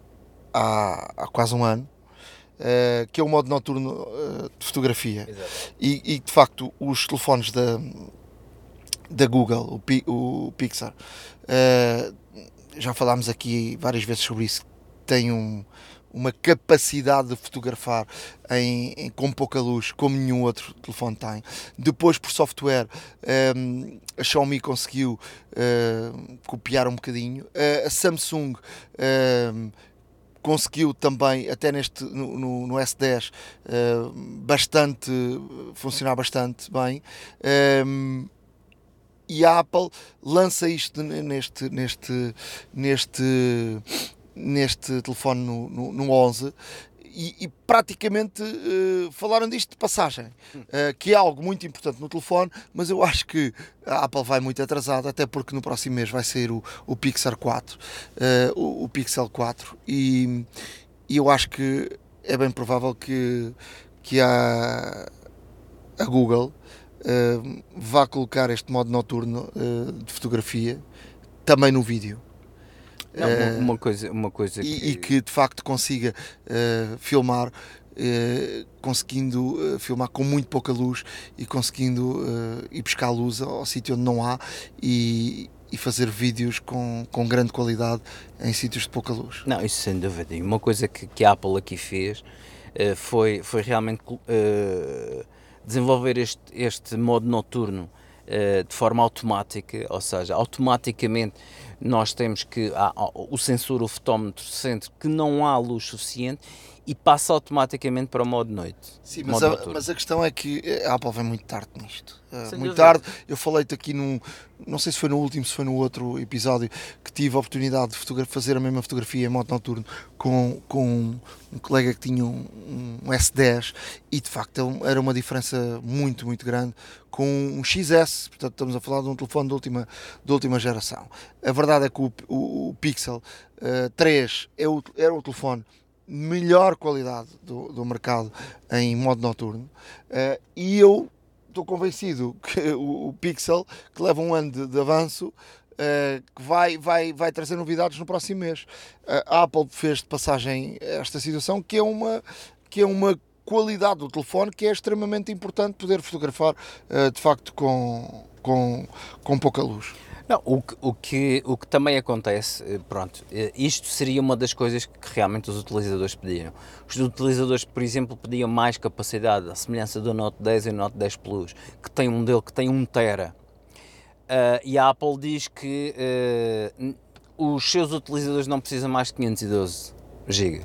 [SPEAKER 2] há, há quase um ano eh, que é o modo noturno eh, de fotografia. E, e, de facto os telefones da, da Google, o, Pi- o Pixar, eh, já falámos aqui várias vezes sobre isso, tem um- uma capacidade de fotografar em, em- com pouca luz, como nenhum outro telefone tem. Depois, por software, eh, a Xiaomi conseguiu eh, copiar um bocadinho. A Samsung eh, conseguiu também, até neste no, no- no S10, eh, bastante funcionar bastante bem. Ehm, e a Apple lança isto neste neste neste neste telefone no, no, no 11 e, e praticamente eh, falaram disto de passagem, eh, que é algo muito importante no telefone, mas eu acho que a Apple vai muito atrasada, até porque no próximo mês vai sair o, o Pixel 4, eh, o, o Pixel 4, e, e eu acho que é bem provável que, que a, a Google vá colocar este modo noturno de fotografia também no vídeo.
[SPEAKER 4] Não,
[SPEAKER 2] Eh,
[SPEAKER 4] uma, coisa, uma coisa
[SPEAKER 2] e, e que de facto consiga eh, filmar, eh, conseguindo eh, filmar com muito pouca luz e conseguindo eh, ir buscar luz ao, ao sítio onde não há e, e fazer vídeos com, com grande qualidade em sítios de pouca luz.
[SPEAKER 4] Não, isso sem dúvida. E uma coisa que, que a Apple aqui fez foi, foi realmente desenvolver este, este modo noturno de forma automática, ou seja, automaticamente nós temos que há- o sensor, o fotómetro, sente que não há luz suficiente e passa automaticamente para o modo noite.
[SPEAKER 2] Sim, mas a, mas a questão é que a Apple vem muito tarde nisto. Uh,
[SPEAKER 4] Sem
[SPEAKER 2] muito
[SPEAKER 4] dúvida.
[SPEAKER 2] tarde. Eu falei-te aqui num. Não sei se foi no último, se foi no outro episódio, que tive a oportunidade de fazer a mesma fotografia em modo noturno com, com um colega que tinha um, um S10 e de facto é era uma diferença muito, muito grande com um XS. Portanto, estamos a falar de um telefone de última, de última geração. A verdade é que o, o- o Pixel uh, 3 é o, era o telefone melhor qualidade do, do mercado em modo noturno eh, e eu estou convencido que o, o Pixel que leva um ano de, de avanço eh, que vai, vai, vai trazer novidades no próximo mês. Eh, a Apple fez de passagem esta situação que é uma que é uma qualidade do telefone que é extremamente importante poder fotografar de facto com, com, com pouca luz
[SPEAKER 4] Não, o, que, o, que, o que também acontece, eh, pronto, eh, isto seria uma das coisas que realmente os utilizadores pediram. Os utilizadores, por exemplo, pediam mais capacidade, a semelhança do Note 10 e o Note 10 Plus, que tem um modelo que tem 1 tera. Ah, e a Apple diz que n- os seus utilizadores não precisam mais de 512 GB.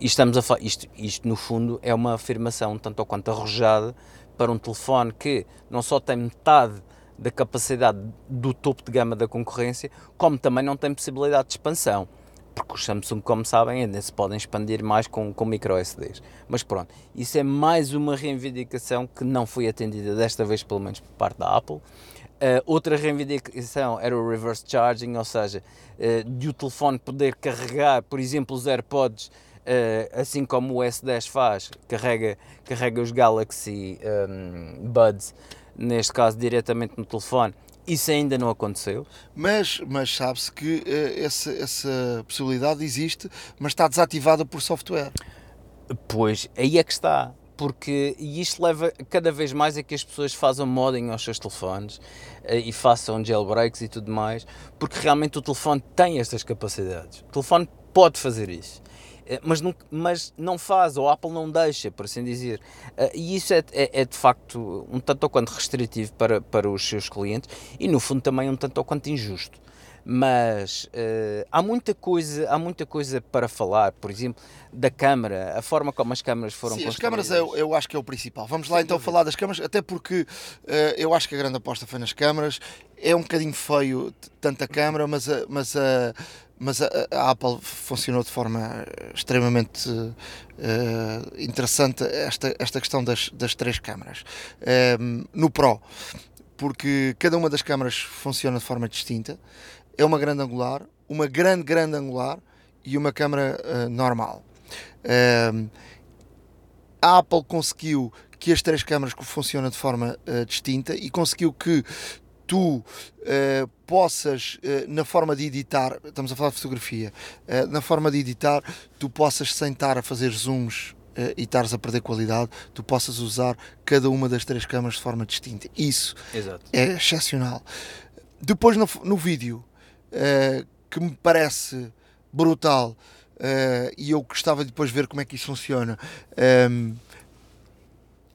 [SPEAKER 4] E estamos a isto, isto, no fundo, é uma afirmação tanto ou quanto arrojada para um telefone que não só tem metade da capacidade do topo de gama da concorrência, como também não tem possibilidade de expansão. Porque os Samsung, como sabem, ainda se podem expandir mais com, com micro SDs. Mas pronto, isso é mais uma reivindicação que não foi atendida desta vez, pelo menos por parte da Apple. Uh, outra reivindicação era o reverse charging, ou seja, uh, de o telefone poder carregar, por exemplo, os AirPods, uh, assim como o S10 faz, carrega, carrega os Galaxy um, Buds, neste caso diretamente no telefone. Isso ainda não aconteceu.
[SPEAKER 2] Mas, mas sabe-se que eh, essa, essa possibilidade existe, mas está desativada por software.
[SPEAKER 4] Pois, aí é que está. Porque e isto leva cada vez mais a que as pessoas façam modding aos seus telefones eh, e façam jailbreaks e tudo mais, porque realmente o telefone tem estas capacidades. O telefone pode fazer isso. Eh, Mas não, mas não faz, ou a Apple não deixa, por assim dizer. Eh, E isso é, é, é de facto um tanto ou quanto restritivo para, para os seus clientes e, no fundo, também um tanto ou quanto injusto. mas uh, há muita coisa há muita coisa para falar por exemplo da câmara a forma como as câmaras foram
[SPEAKER 2] Sim, as câmaras eu, eu acho que é o principal vamos lá então falar das câmaras até porque uh, eu acho que a grande aposta foi nas câmaras é um bocadinho feio tanta câmara mas a, mas a mas a, a, Apple funcionou de forma extremamente uh, interessante esta, esta questão das, das três câmaras. Um, no Pro, porque cada uma das câmaras funciona de forma distinta é uma grande angular, uma grande, grande angular e uma câmera uh, normal. Uh, a Apple conseguiu que as três câmaras funcionem de forma uh, distinta e conseguiu que tu uh, possas, uh, na forma de editar, estamos a falar de fotografia, uh, na forma de editar, tu possas sentar a fazer zooms e estares a perder qualidade, tu possas usar cada uma das três câmaras de forma distinta. Isso
[SPEAKER 4] Exato.
[SPEAKER 2] é excepcional. Depois no, no vídeo, que me parece brutal e eu gostava de depois ver como é que isso funciona. Um, ehm,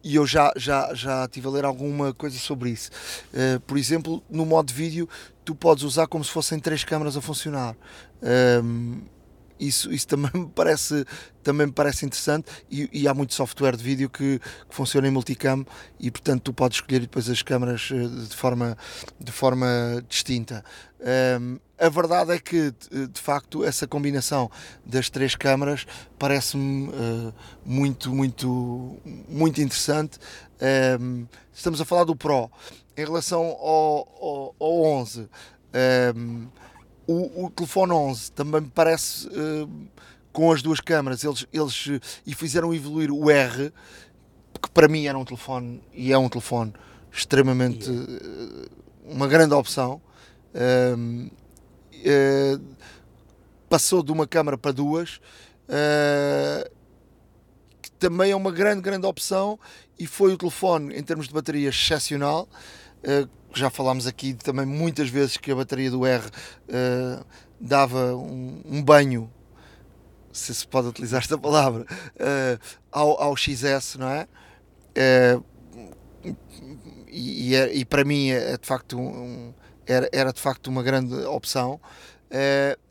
[SPEAKER 2] e eu já, já, já estive a ler alguma coisa sobre isso. Uh, por exemplo, no modo de vídeo, tu podes usar como se fossem três câmaras a funcionar. Ehm, isso, isso também me parece, também me parece interessante e, e há muito software de vídeo que, que, funciona em multicam e portanto tu podes escolher depois as câmaras eh, de forma, de forma distinta. Um, a verdade é que de facto essa combinação das três câmaras parece-me uh, muito, muito, muito interessante. Um, estamos a falar do Pro. Em relação ao, ao, ao 11, um, o, o telefone 11 também me parece uh, com as duas câmaras, eles, eles uh, e fizeram evoluir o R, que para mim era um telefone e é um telefone extremamente uh, uma grande opção. Ehm, passou de uma câmara para duas, que também é uma grande, grande opção e foi o telefone em termos de bateria excepcional já falámos aqui também muitas vezes que a bateria do R uh, dava um, um, banho, se se pode utilizar esta palavra, uh, ao, ao XS, não é? Uh, e, e, e, para mim é, é de facto um, era, era de facto uma grande opção.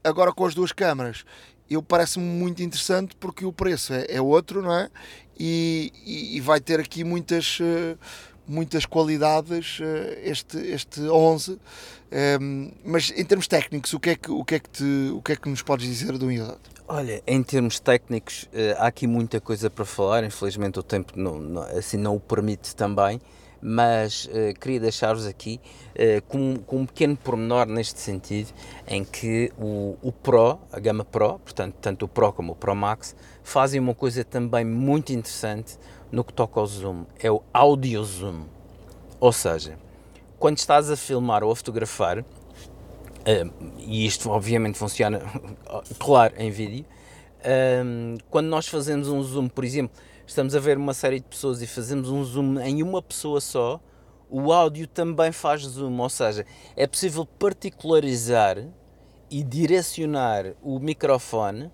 [SPEAKER 2] agora com as duas câmaras, eu parece-me muito interessante porque o preço é, é outro, não é? E, e, vai ter aqui muitas muitas qualidades eh, este, este 11. Um, ehm, mas em termos técnicos, o que, é que, o, que é que te, o que é que nos podes dizer do Iodot?
[SPEAKER 4] Olha, em termos técnicos, uh, há aqui muita coisa para falar, infelizmente o tempo não, não, assim não o permite também, mas uh, queria deixar-vos aqui uh, com, com, um pequeno pormenor neste sentido, em que o, o Pro, a gama Pro, portanto, tanto o Pro como o Pro Max, fazem uma coisa também muito interessante, no que toca ao zoom é o audio zoom. Ou seja, quando estás a filmar ou a fotografar, uh, e isto obviamente funciona, claro, em vídeo, uh, quando nós fazemos um zoom, por exemplo, estamos a ver uma série de pessoas e fazemos um zoom em uma pessoa só, o áudio também faz zoom, ou seja, é possível particularizar e direcionar o microfone.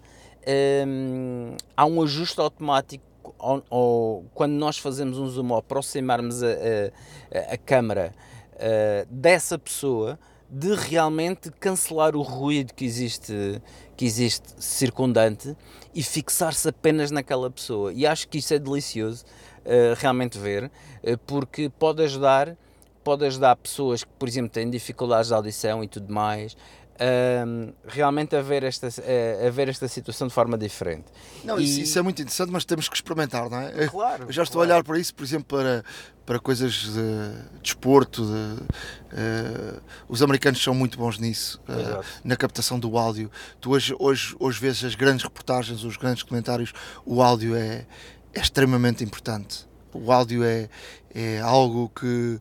[SPEAKER 4] Um, há um ajuste automático ou, ou, quando nós fazemos um zoom, ou aproximarmos a, a, a câmera uh, dessa pessoa, de realmente cancelar o ruído que existe, que existe circundante e fixar-se apenas naquela pessoa. E acho que isso é delicioso uh, realmente ver, uh, porque pode ajudar, pode ajudar pessoas que, por exemplo, têm dificuldades de audição e tudo mais, um, realmente a ver, esta, a ver esta situação de forma diferente.
[SPEAKER 2] Não, e... isso, isso, é muito interessante, mas temos que experimentar, não
[SPEAKER 4] é? Claro.
[SPEAKER 2] Eu já estou
[SPEAKER 4] claro.
[SPEAKER 2] a olhar para isso, por exemplo, para, para coisas de desporto. De, uh, os americanos são muito bons nisso, uh, na captação do áudio. Tu hoje, hoje, hoje vês as grandes reportagens, os grandes comentários, o áudio é, é extremamente importante. O áudio é, é algo que,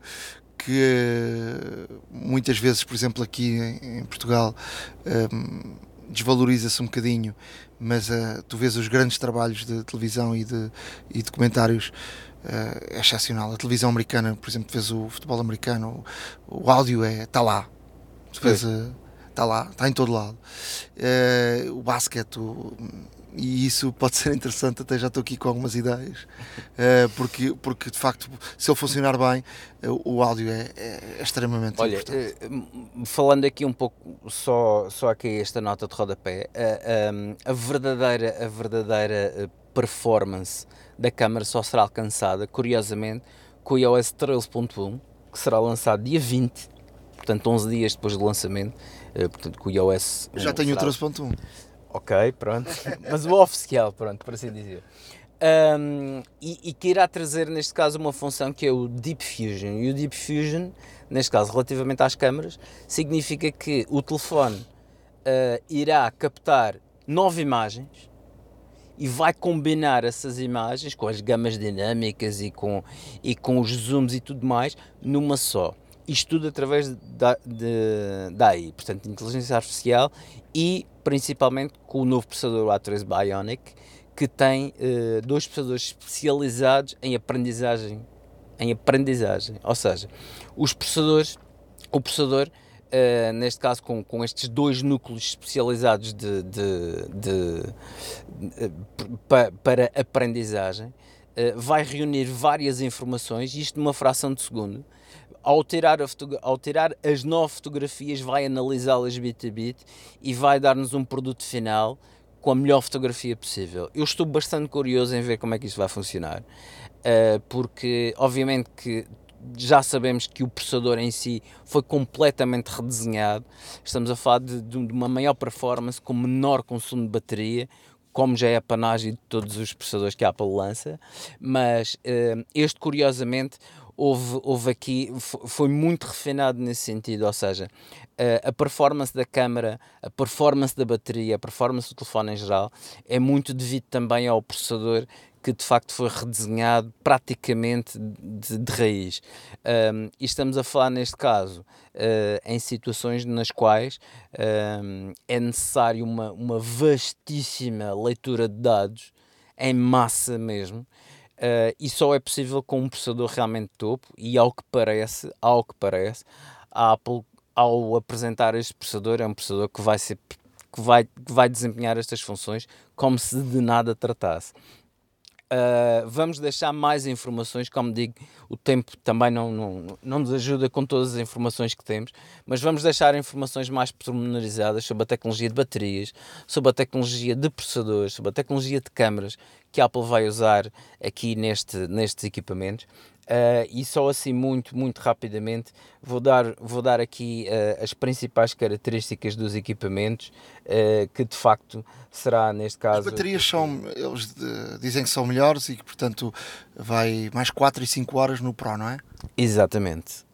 [SPEAKER 2] que muitas vezes, por exemplo, aqui em, Portugal, um, desvaloriza-se um bocadinho, mas uh, tu vês os grandes trabalhos de televisão e de, e de comentários. Uh, é excepcional. A televisão americana, por exemplo, vês o futebol americano, o, o áudio é está lá. Tu vês, está lá, está em todo lado. O basquete, o, e isso pode ser interessante, até já estou aqui com algumas ideias, uh, porque, porque de facto, se ele funcionar bem, uh, o áudio é, é, extremamente
[SPEAKER 4] Olha,
[SPEAKER 2] importante.
[SPEAKER 4] Uh, falando aqui um pouco, só, só aqui esta nota de rodapé, um, a verdadeira, a verdadeira performance da câmara só será alcançada, curiosamente, com o iOS 13.1, que será lançado dia 20, portanto 11 dias depois do lançamento, portanto com o iOS...
[SPEAKER 2] Já tenho o 13.1.
[SPEAKER 4] Ok, pronto. Mas o oficial, pronto, por assim dizer. Um, e, e, que irá trazer, neste caso, uma função que é o Deep Fusion. E o Deep Fusion, neste caso, relativamente às câmaras, significa que o telefone uh, irá captar nove imagens e vai combinar essas imagens com as gamas dinâmicas e com, e com os zooms e tudo mais numa só. Isto tudo através da, de, AI, portanto, inteligência artificial e principalmente com o novo processador A3 Bionic, que tem uh, dois processadores especializados em aprendizagem, em aprendizagem, ou seja, os processadores, o processador Uh, neste caso com, com estes dois núcleos especializados de, de, de, de pa, para aprendizagem, vai reunir várias informações, isto numa fração de segundo, ao tirar, ao tirar as nove fotografias, vai analisá-las bit a bit e vai dar-nos um produto final com a melhor fotografia possível. Eu estou bastante curioso em ver como é que isso vai funcionar, uh, porque obviamente que já sabemos que o processador em si foi completamente redesenhado. Estamos a falar de, de uma maior performance com menor consumo de bateria, como já é a panagem de todos os processadores que a Apple lança, mas uh, este curiosamente houve, houve aqui, foi muito refinado nesse sentido, ou seja, a performance da câmera, a performance da bateria, a performance do telefone em geral, é muito devido também ao processador que de facto foi redesenhado praticamente de, de raiz. Um, e estamos a falar neste caso uh, em situações nas quais um, é necessário uma, uma vastíssima leitura de dados em massa mesmo Uh, e só é possível com um processador realmente topo e ao que parece, ao que parece, a Apple ao apresentar este processador é um processador que vai ser que vai, que vai desempenhar estas funções como se de nada tratasse. Uh, vamos deixar mais informações, como digo, o tempo também não, não, não nos ajuda com todas as informações que temos, mas vamos deixar informações mais pormenorizadas sobre a tecnologia de baterias, sobre a tecnologia de processadores, sobre a tecnologia de câmaras que a Apple vai usar aqui neste, nestes equipamentos. Uh, e só assim muito, muito rapidamente vou dar, vou dar aqui uh, as principais características dos equipamentos uh, que de facto será neste caso...
[SPEAKER 2] As baterias são, eles dizem que são melhores e que portanto vai mais 4 e 5 horas no Pro, não é?
[SPEAKER 4] Exatamente.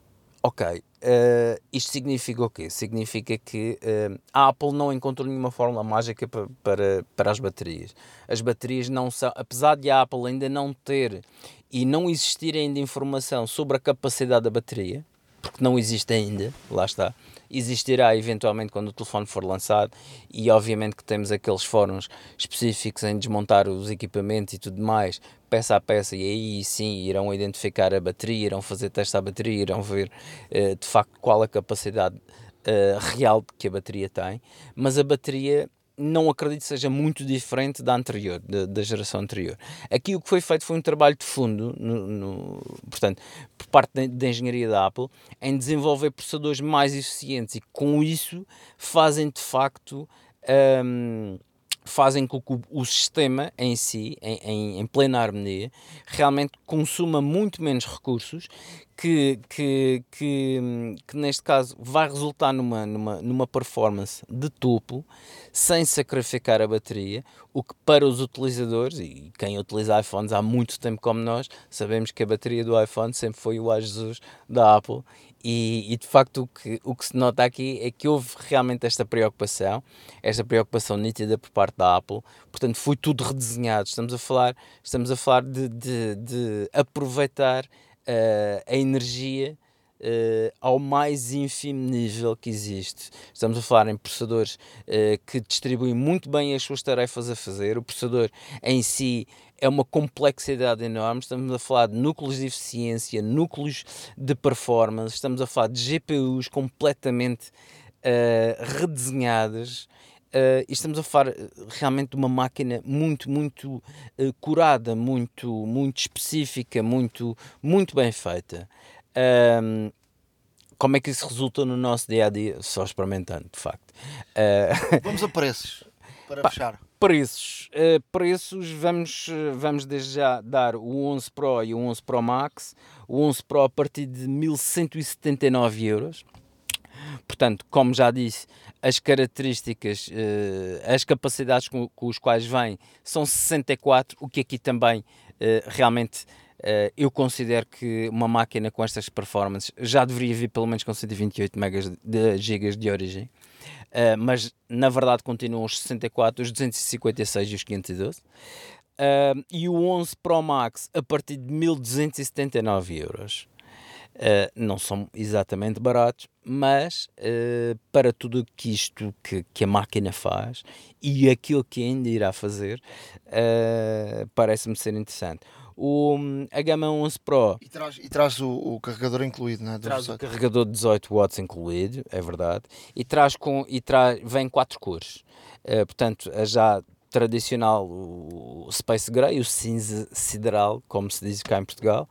[SPEAKER 4] Ok, Uh, isto significa o quê? Significa que uh, a Apple não encontrou nenhuma fórmula mágica para, para, para as baterias. As baterias não são, apesar de a Apple ainda não ter e não existir ainda informação sobre a capacidade da bateria, porque não existe ainda, lá está. Existirá eventualmente quando o telefone for lançado, e obviamente que temos aqueles fóruns específicos em desmontar os equipamentos e tudo mais, peça a peça, e aí sim irão identificar a bateria, irão fazer teste à bateria, irão ver uh, de facto qual a capacidade uh, real que a bateria tem, mas a bateria não acredito seja muito diferente da anterior, da, da, geração anterior. Aqui o que foi feito foi um trabalho de fundo, no, no, portanto, por parte da, engenharia da Apple, em desenvolver processadores mais eficientes e com isso fazem de facto. Um, fazem com que o, sistema em si, em, em, em, plena harmonia, realmente consuma muito menos recursos, que, que, que, que, neste caso vai resultar numa, numa, numa performance de topo, sem sacrificar a bateria, o que para os utilizadores, e quem utiliza iPhones há muito tempo como nós, sabemos que a bateria do iPhone sempre foi o Jesus da Apple e, e, de facto o que, o que se nota aqui é que houve realmente esta preocupação, esta preocupação nítida por parte da Apple, portanto foi tudo redesenhado, estamos a falar, estamos a falar de, de, de aproveitar uh, a energia Uh, ao mais ínfimo nível que existe. Estamos a falar em processadores uh, que distribuem muito bem as suas tarefas a fazer. O processador em si é uma complexidade enorme. Estamos a falar de núcleos de eficiência, núcleos de performance, estamos a falar de GPUs completamente uh, redesenhadas. Uh, e estamos a falar eh, realmente de uma máquina muito, muito uh, curada, muito, muito específica, muito, muito bem feita. Um, como é que isso resulta no nosso dia a dia? Só experimentando, de facto.
[SPEAKER 2] Uh... Vamos a preços para Pá, fechar.
[SPEAKER 4] Preços. Uh, preços, vamos, vamos desde já dar o 11 Pro e o 11 Pro Max. O 11 Pro a partir de 1179 euros. Portanto, como já disse, as características, uh, as capacidades com, com os quais vem são 64, o que aqui também uh, realmente uh, eu considero que uma máquina com estas performances já deveria vir pelo menos com 128 megas de, gigas de origem. Uh, mas na verdade continuam os 64, os 256 e os 512. Uh, e o 11 Pro Max a partir de 1279 euros. Uh, não são exatamente baratos, mas uh, para tudo que isto que, que a máquina faz e aquilo que ainda irá fazer, uh, parece-me ser interessante. O, a gama 11 Pro.
[SPEAKER 2] E traz, e traz o, o carregador incluído, não é?
[SPEAKER 4] Traz o carregador de 18 watts incluído, é verdade. E, traz com, e traz, vem quatro cores. portanto, a já tradicional o Space Gray, o cinza sideral, como se diz cá em Portugal,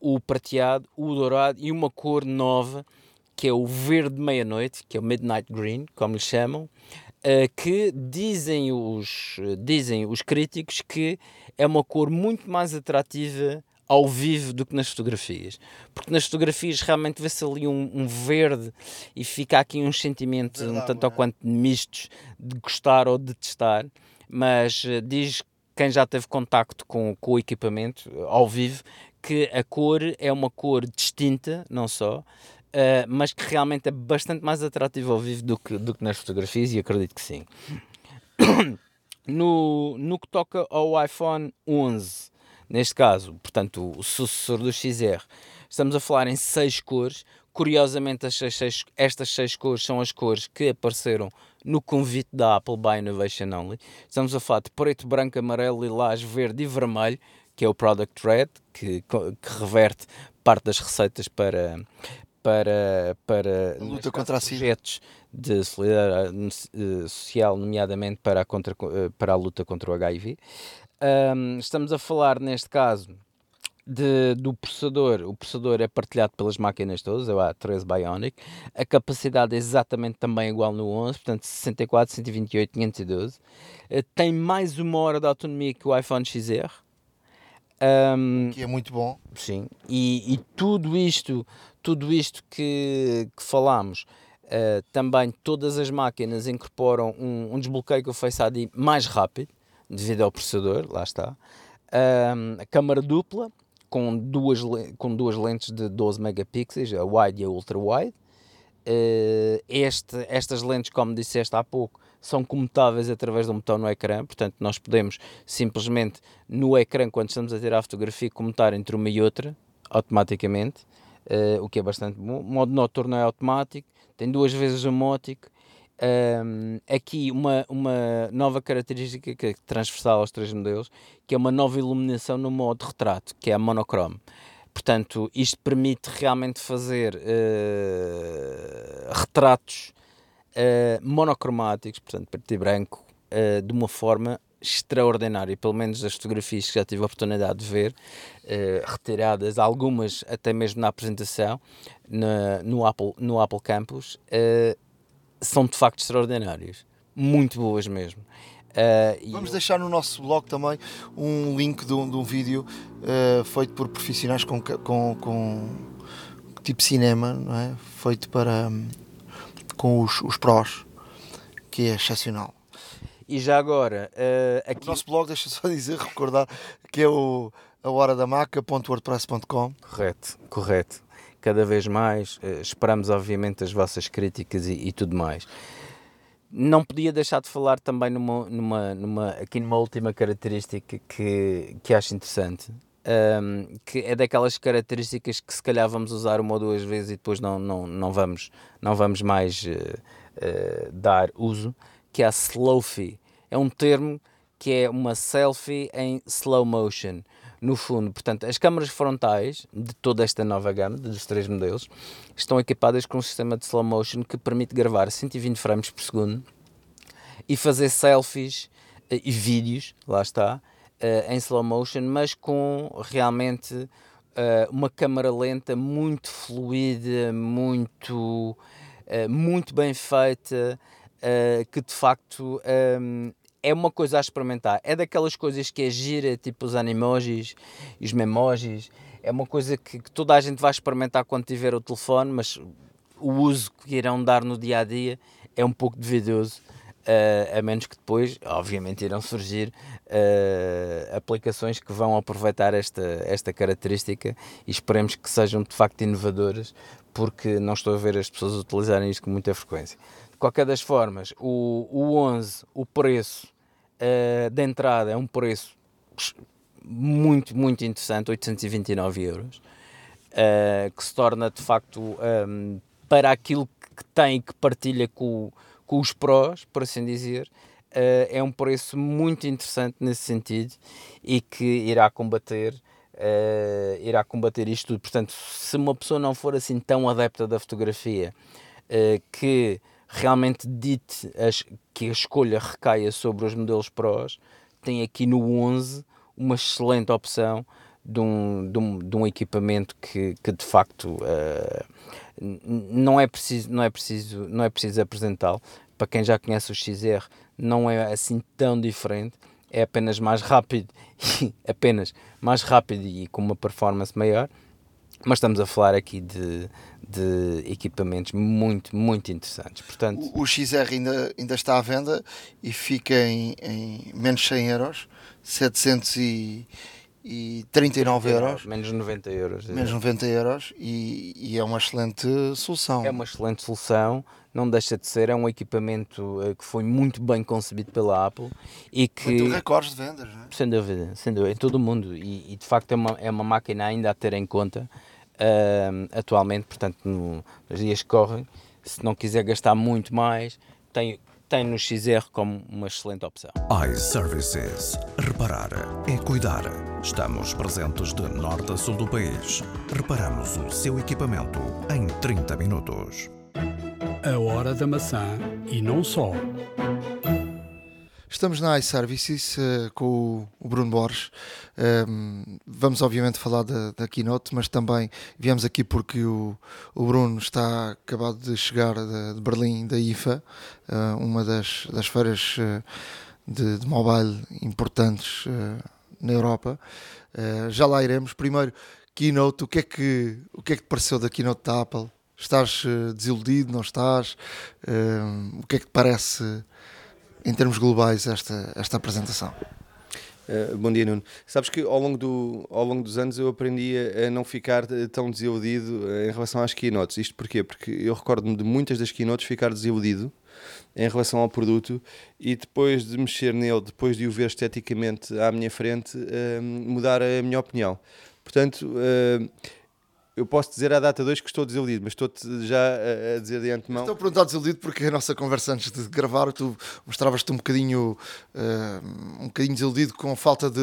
[SPEAKER 4] o prateado, o dourado e uma cor nova que é o verde meia-noite, que é o Midnight Green, como lhe chamam, uh, que dizem os, dizem os críticos que é uma cor muito mais atrativa ao vivo do que nas fotografias. Porque nas fotografias realmente vê-se ali um, um, verde e fica aqui um sentimento um tanto ou é? quanto mistos de gostar ou de detestar. Mas uh, diz quem já teve contacto com, com o equipamento ao vivo que a cor é uma cor distinta, não só, uh, mas que realmente é bastante mais atrativa ao vivo do que, do que nas fotografias, e acredito que sim. No, no que toca ao iPhone 11, neste caso, portanto, o sucessor do XR, estamos a falar em seis cores. Curiosamente, as seis, seis, estas seis cores são as cores que apareceram no convite da Apple by Innovation Only. Estamos a falar de preto, branco, amarelo, lilás, verde e vermelho que é o Product Red, que, que reverte parte das receitas para, para, para
[SPEAKER 2] a luta contra a
[SPEAKER 4] projetos de solidariedade eh, social, nomeadamente para a, contra, eh, para a luta contra o HIV. Um, estamos a falar, neste caso, de, do processador. O processador é partilhado pelas máquinas todas, é o A13 Bionic. A capacidade é exatamente também igual no 11, portanto 64, 128, 512. Uh, tem mais uma hora de autonomia que o iPhone XR
[SPEAKER 2] um, que é muito bom.
[SPEAKER 4] Sim, e, e tudo isto, tudo isto que, que falámos, uh, também todas as máquinas incorporam um, um desbloqueio com o Face ID mais rápido, devido ao processador, lá está. Um, a câmara dupla, com duas, com duas lentes de 12 megapixels, a wide e a ultra wide. Uh, este, estas lentes, como disseste há pouco, são comutáveis através de um botão no ecrã, portanto nós podemos simplesmente no ecrã, quando estamos a tirar a fotografia, comutar entre uma e outra, automaticamente, uh, o que é bastante bom. O modo noturno é automático, tem duas vezes o mótico. Um, aqui uma, uma nova característica que é transversal aos três modelos, que é uma nova iluminação no modo retrato, que é a monochrome. Portanto, isto permite realmente fazer uh, retratos uh, monocromáticos, portanto preto e branco, uh, de uma forma extraordinária. Pelo menos as fotografias que já tive a oportunidade de ver, uh, retiradas, algumas até mesmo na apresentação na, no, Apple, no Apple Campus, são de facto extraordinárias. Muito boas mesmo.
[SPEAKER 2] Uh, Vamos eu... deixar no nosso blog também um link de um, de um vídeo uh, feito por profissionais com, com, com, tipo cinema, não é? feito para, um, com os, os prós, que é excepcional.
[SPEAKER 4] E já agora, uh, aqui...
[SPEAKER 2] O nosso blog, deixa só dizer, recordar, que é o a hora da maca.wordpress.com.
[SPEAKER 4] Correto, correto. Cada vez mais uh, esperamos, obviamente, as vossas críticas e, e, tudo mais. Não podia deixar de falar também numa, numa, numa, aqui numa última característica que, que acho interessante, um, que é daquelas características que se calhar vamos usar uma ou duas vezes e depois não, não, não, vamos, não vamos mais uh, uh, dar uso, que é a Slowfie. É um termo que é uma selfie em slow motion. No fundo, portanto, as câmaras frontais de toda esta nova gama, dos três modelos, estão equipadas com um sistema de slow motion que permite gravar 120 frames por segundo e fazer selfies uh, e vídeos, lá está, uh, em slow motion, mas com realmente uma câmara lenta muito fluida, muito, muito bem feita, que de facto um, é uma coisa a experimentar. É daquelas coisas que é gira, tipo os animojis os memojis. É uma coisa que, que, toda a gente vai experimentar quando tiver o telefone, mas o uso que irão dar no dia a dia é um pouco duvidoso. Uh, a menos que depois, obviamente, irão surgir uh, aplicações que vão aproveitar esta, esta característica e esperemos que sejam de facto inovadoras, porque não estou a ver as pessoas utilizarem isto com muita frequência qualquer das formas, o, o 11, o preço uh, de entrada é um preço muito, muito interessante, 829 euros, uh, que se torna de facto um, ehm, para aquilo que tem e que partilha com, com os prós, por assim dizer, uh, é um preço muito interessante nesse sentido e que irá combater. Uh, irá combater isto tudo. Portanto, se uma pessoa não for assim tão adepta da fotografia, que realmente dite as, que a escolha recaia sobre os modelos Pros, tem aqui no 11 uma excelente opção de um, de um, de um equipamento que, que de facto uh, não é preciso não é preciso não é preciso apresentá-lo. Para quem já conhece o XR não é assim tão diferente. É apenas mais rápido apenas mais rápido e com uma performance maior mas estamos a falar aqui de, de equipamentos muito, muito interessantes. Portanto,
[SPEAKER 2] o, o XR ainda, ainda está à venda e fica em, em menos 100 euros, 739 euros.
[SPEAKER 4] Menos 90 euros.
[SPEAKER 2] Menos 90 euros e, e, é uma excelente solução.
[SPEAKER 4] É uma excelente solução, não deixa de ser, é um equipamento uh, que foi muito bem concebido pela Apple e que... Muito
[SPEAKER 2] recordes de vendas, não é?
[SPEAKER 4] Sem dúvida, sem dúvida, em todo o mundo e, e de facto é uma, é uma máquina ainda a ter em conta uh, atualmente, portanto, no, nos dias que correm, se não quiser gastar muito mais, tem, tem no XR como uma excelente opção.
[SPEAKER 3] iServices. Reparar é cuidar. Estamos presentes de norte a sul do país. Reparamos o seu equipamento em 30 minutos.
[SPEAKER 1] A hora da maçã e não só.
[SPEAKER 2] Estamos na iServices uh, com o Bruno Borges. Um, ehm, vamos, obviamente, falar da, da, Keynote, mas também viemos aqui porque o, o Bruno está acabado de chegar de, de Berlim, da IFA, uh, uma das, das feiras uh, de, de, mobile importantes na Europa. já lá iremos. Primeiro, Keynote, o que, é que, o que é que te pareceu da Keynote da Apple? Estás desiludido, não estás? Ehm, o que é que te parece? Em termos globais, esta, esta apresentação?
[SPEAKER 5] Uh, bom dia, Nuno. Sabes que ao longo, do, ao longo dos anos eu aprendi a, não ficar tão desiludido eh, em relação às keynotes. Isto porquê? Porque eu recordo-me de muitas das keynotes ficar desiludido em relação ao produto e depois de mexer nele, depois de o ver esteticamente à minha frente, uh, mudar a minha opinião. Portanto, uh, eu posso dizer à data 2 que estou desiludido, mas estou-te já a, dizer de antemão.
[SPEAKER 2] Estou a perguntar desiludido porque a nossa conversa antes de gravar, tu mostravas-te um bocadinho, uh, um bocadinho desiludido com a falta de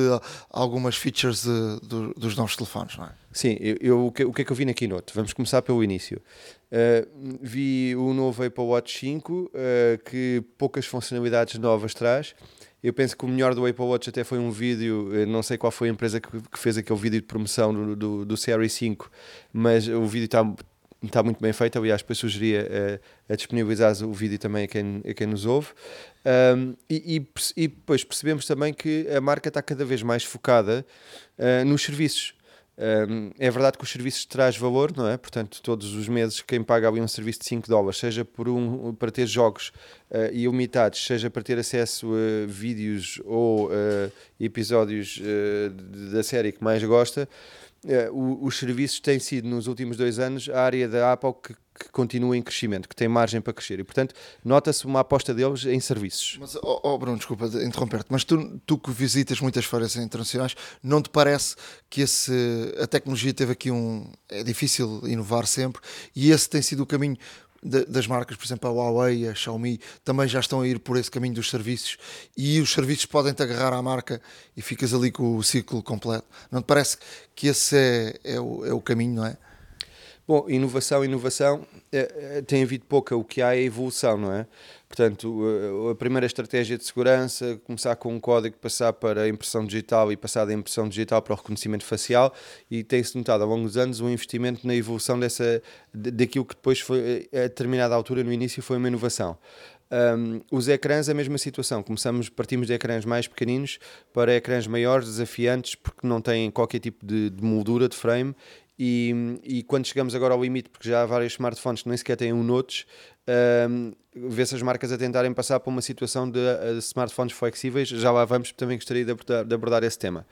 [SPEAKER 2] algumas features de, de, dos novos telefones, não é?
[SPEAKER 5] Sim, eu, eu, o, que, o que é que eu vi na Keynote? Vamos começar pelo início. Uh, vi o novo Apple Watch 5, uh, eh, que poucas funcionalidades novas traz eu penso que o melhor do Apple Watch até foi um vídeo, não sei qual foi a empresa que, que fez aquele vídeo de promoção do, do, do Series 5, mas o vídeo está está muito bem feito. Aliás, depois sugeria uh, a disponibilizar o vídeo também a quem, a quem nos ouve. Um, e, e, e, depois percebemos também que a marca está cada vez mais focada uh, nos serviços. É verdade que os serviços traz valor, não é? Portanto, todos os meses quem paga ali um serviço de 5 dólares, seja por um, para ter jogos uh, ilimitados, seja para ter acesso a vídeos ou uh, episódios uh, da série que mais gosta, os serviços têm sido nos últimos dois anos a área da Apple que que continua em crescimento, que tem margem para crescer. E, portanto, nota-se uma aposta deles em serviços.
[SPEAKER 2] Mas, oh, oh Bruno, desculpa interromper-te, mas tu, tu que visitas muitas feiras internacionais, não te parece que esse, a tecnologia teve aqui um. É difícil inovar sempre e esse tem sido o caminho das marcas, por exemplo, a Huawei, a Xiaomi, também já estão a ir por esse caminho dos serviços e os serviços podem-te agarrar à marca e ficas ali com o ciclo completo. Não te parece que esse é, é, o, é o caminho, não é?
[SPEAKER 5] Bom, inovação, inovação, eh, eh, tem havido pouca, o que há é evolução, não é? Portanto, a primeira estratégia de segurança, começar com um código, passar para a impressão digital e passar da impressão digital para o reconhecimento facial e tem-se notado ao longo dos anos um investimento na evolução dessa, daquilo que depois foi, a determinada altura, no início, foi uma inovação. Um, os ecrãs, a mesma situação. Começamos, partimos de ecrãs mais pequeninos para ecrãs maiores, desafiantes, porque não têm qualquer tipo de, de moldura de frame e, e, quando chegamos agora ao limite, porque já há vários smartphones que nem sequer têm um notes, um, vê-se as marcas a tentarem passar para uma situação de, de, smartphones flexíveis. Já lá vamos, também gostaria de abordar, de abordar esse tema.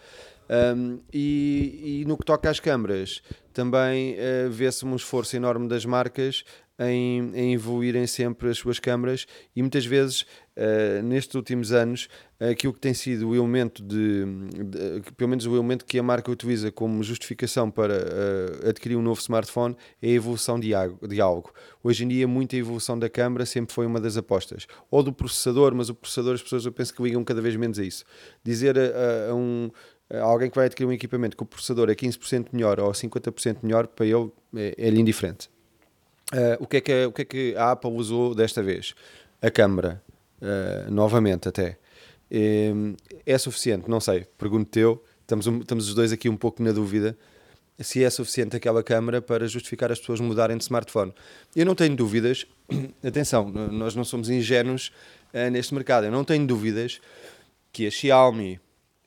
[SPEAKER 5] Um, e, e, no que toca às câmaras, também uh, vê-se um esforço enorme das marcas em, em evoluírem sempre as suas câmaras e muitas vezes, uh, nestes últimos anos, aquilo que tem sido o elemento de, de, pelo menos o elemento que a marca utiliza como justificação para uh, adquirir um novo smartphone é a evolução de, de algo. Hoje em dia, muita evolução da câmara sempre foi uma das apostas. Ou do processador, mas o processador as pessoas eu penso que ligam cada vez menos a isso. Dizer a, a, a um alguém que vai adquirir um equipamento que o processador é 15% melhor ou 50% melhor, para ele é, é indiferente. Uh, o, que é que, o que é que a Apple usou desta vez? A câmera, uh, novamente até. É, é suficiente? Não sei, pergunto-te eu. Estamos, estamos os dois aqui um pouco na dúvida se é suficiente aquela câmera para justificar as pessoas mudarem de smartphone. Eu não tenho dúvidas, atenção, nós não somos ingênuos uh, neste mercado, eu não tenho dúvidas que a Xiaomi,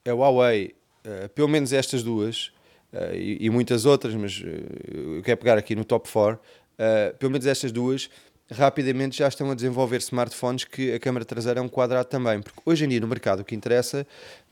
[SPEAKER 5] a Huawei, uh, pelo menos estas duas, uh, e, e, muitas outras, mas eu quero pegar aqui no top 4, uh, pelo menos estas duas, rapidamente já estão a desenvolver smartphones que a câmara traseira é um quadrado também, porque hoje em dia no mercado o que interessa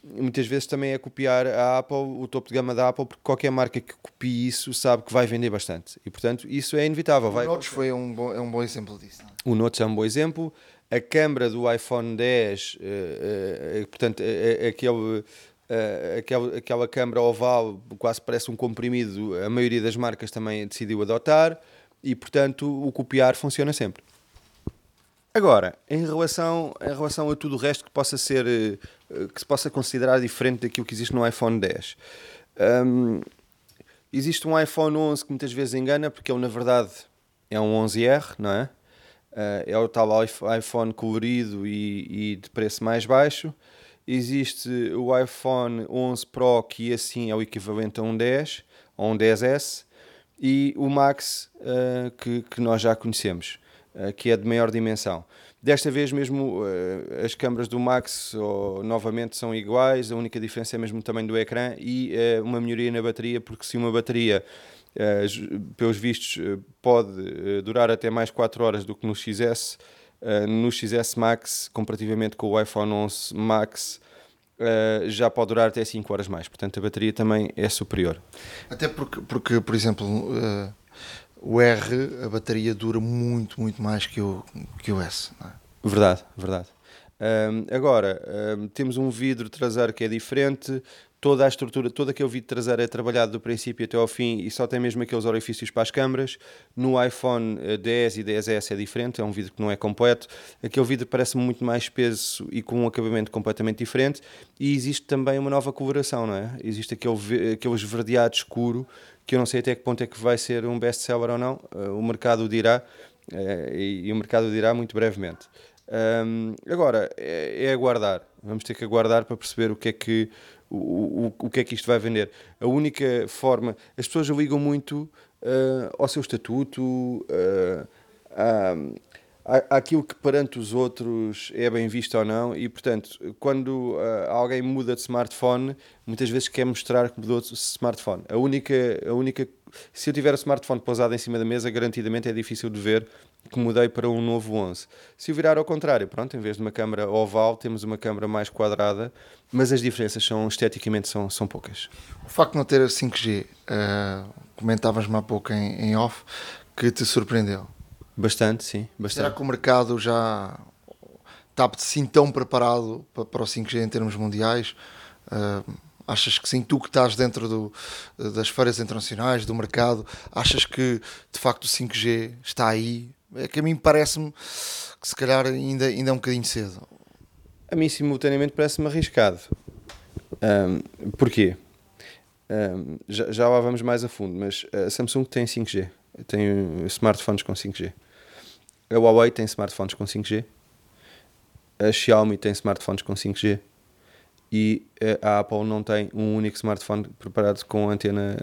[SPEAKER 5] muitas vezes também é copiar a Apple, o topo de gama da Apple, porque qualquer marca que copie isso sabe que vai vender bastante e portanto isso é inevitável.
[SPEAKER 2] O Notes foi um bom, é um bom exemplo disso. Não?
[SPEAKER 5] É? O Notes é um bom exemplo. A câmara do iPhone 10, uh, uh, portanto, uh, aquele Uh, aquela, aquela câmara oval quase parece um comprimido, a maioria das marcas também decidiu adotar e, portanto, o copiar funciona sempre. Agora, em relação, em relação a tudo o resto que possa ser, eh, que se possa considerar diferente daquilo que existe no iPhone 10, um, existe um iPhone 11 que muitas vezes engana, porque ele na verdade é um 11R, não é? Uh, é o tal iPhone colorido e, e, de preço mais baixo. Existe o iPhone 11 Pro, que assim é o equivalente a um 10, ou um 10S e o Max, uh, que, que nós já conhecemos, uh, que é de maior dimensão. Desta vez mesmo uh, as câmaras do Max oh, novamente são iguais, a única diferença é mesmo o tamanho do ecrã e uma melhoria na bateria, porque se uma bateria, pelos vistos, pode durar até mais 4 horas do que no XS, no XS Max, comparativamente com o iPhone 11 Max, uh, já pode durar até 5 horas mais. Portanto, a bateria também é superior.
[SPEAKER 2] Até porque, porque por exemplo, uh, o R, a bateria dura muito, muito mais que o, que o S. É?
[SPEAKER 5] Verdade, verdade. Agora, temos um vidro traseiro que é diferente, toda a estrutura, todo aquele vidro traseiro é trabalhado do princípio até ao fim e só tem mesmo aqueles orifícios para as câmaras. No iPhone 10 eh, e 10S é diferente, é um vidro que não é completo. Aquele vidro parece muito mais espesso e com um acabamento completamente diferente. E existe também uma nova coloração, não é? Existe aquele, aquele esverdeado escuro que eu não sei até que ponto é que vai ser um best-seller ou não. Eh, o mercado dirá eh, e o mercado dirá muito brevemente. Um, agora, é, é aguardar. Vamos ter que aguardar para perceber o que é que o, o, o que é que isto vai vender. A única forma. As pessoas ligam muito uh, ao seu estatuto, uh, àquilo que perante os outros é bem visto ou não, e portanto, quando uh, alguém muda de smartphone, muitas vezes quer mostrar que mudou de smartphone. A única, a única. Se eu tiver o smartphone pousado em cima da mesa, garantidamente é difícil de ver que mudei para um novo 11. Se eu virar ao contrário, pronto, em vez de uma câmara oval, temos uma câmara mais quadrada, mas as diferenças são esteticamente são, são poucas.
[SPEAKER 2] O facto de não ter 5G, uh, eh, comentavas-me há pouco em, em off, que te surpreendeu?
[SPEAKER 5] Bastante, sim. Bastante.
[SPEAKER 2] Será que o mercado já está assim tão preparado para, para o 5G em termos mundiais? Uh, Achas que sim, tu que estás dentro do, das feiras internacionais, do mercado, achas que de facto o 5G está aí é que a mim parece-me que se calhar ainda, ainda é um bocadinho cedo.
[SPEAKER 5] A mim, simultaneamente, parece-me arriscado. Um, porquê? Um, já, já lá vamos mais a fundo, mas a Samsung tem 5G. tem smartphones com 5G. A Huawei tem smartphones com 5G. A Xiaomi tem smartphones com 5G. E a Apple não tem um único smartphone preparado com antena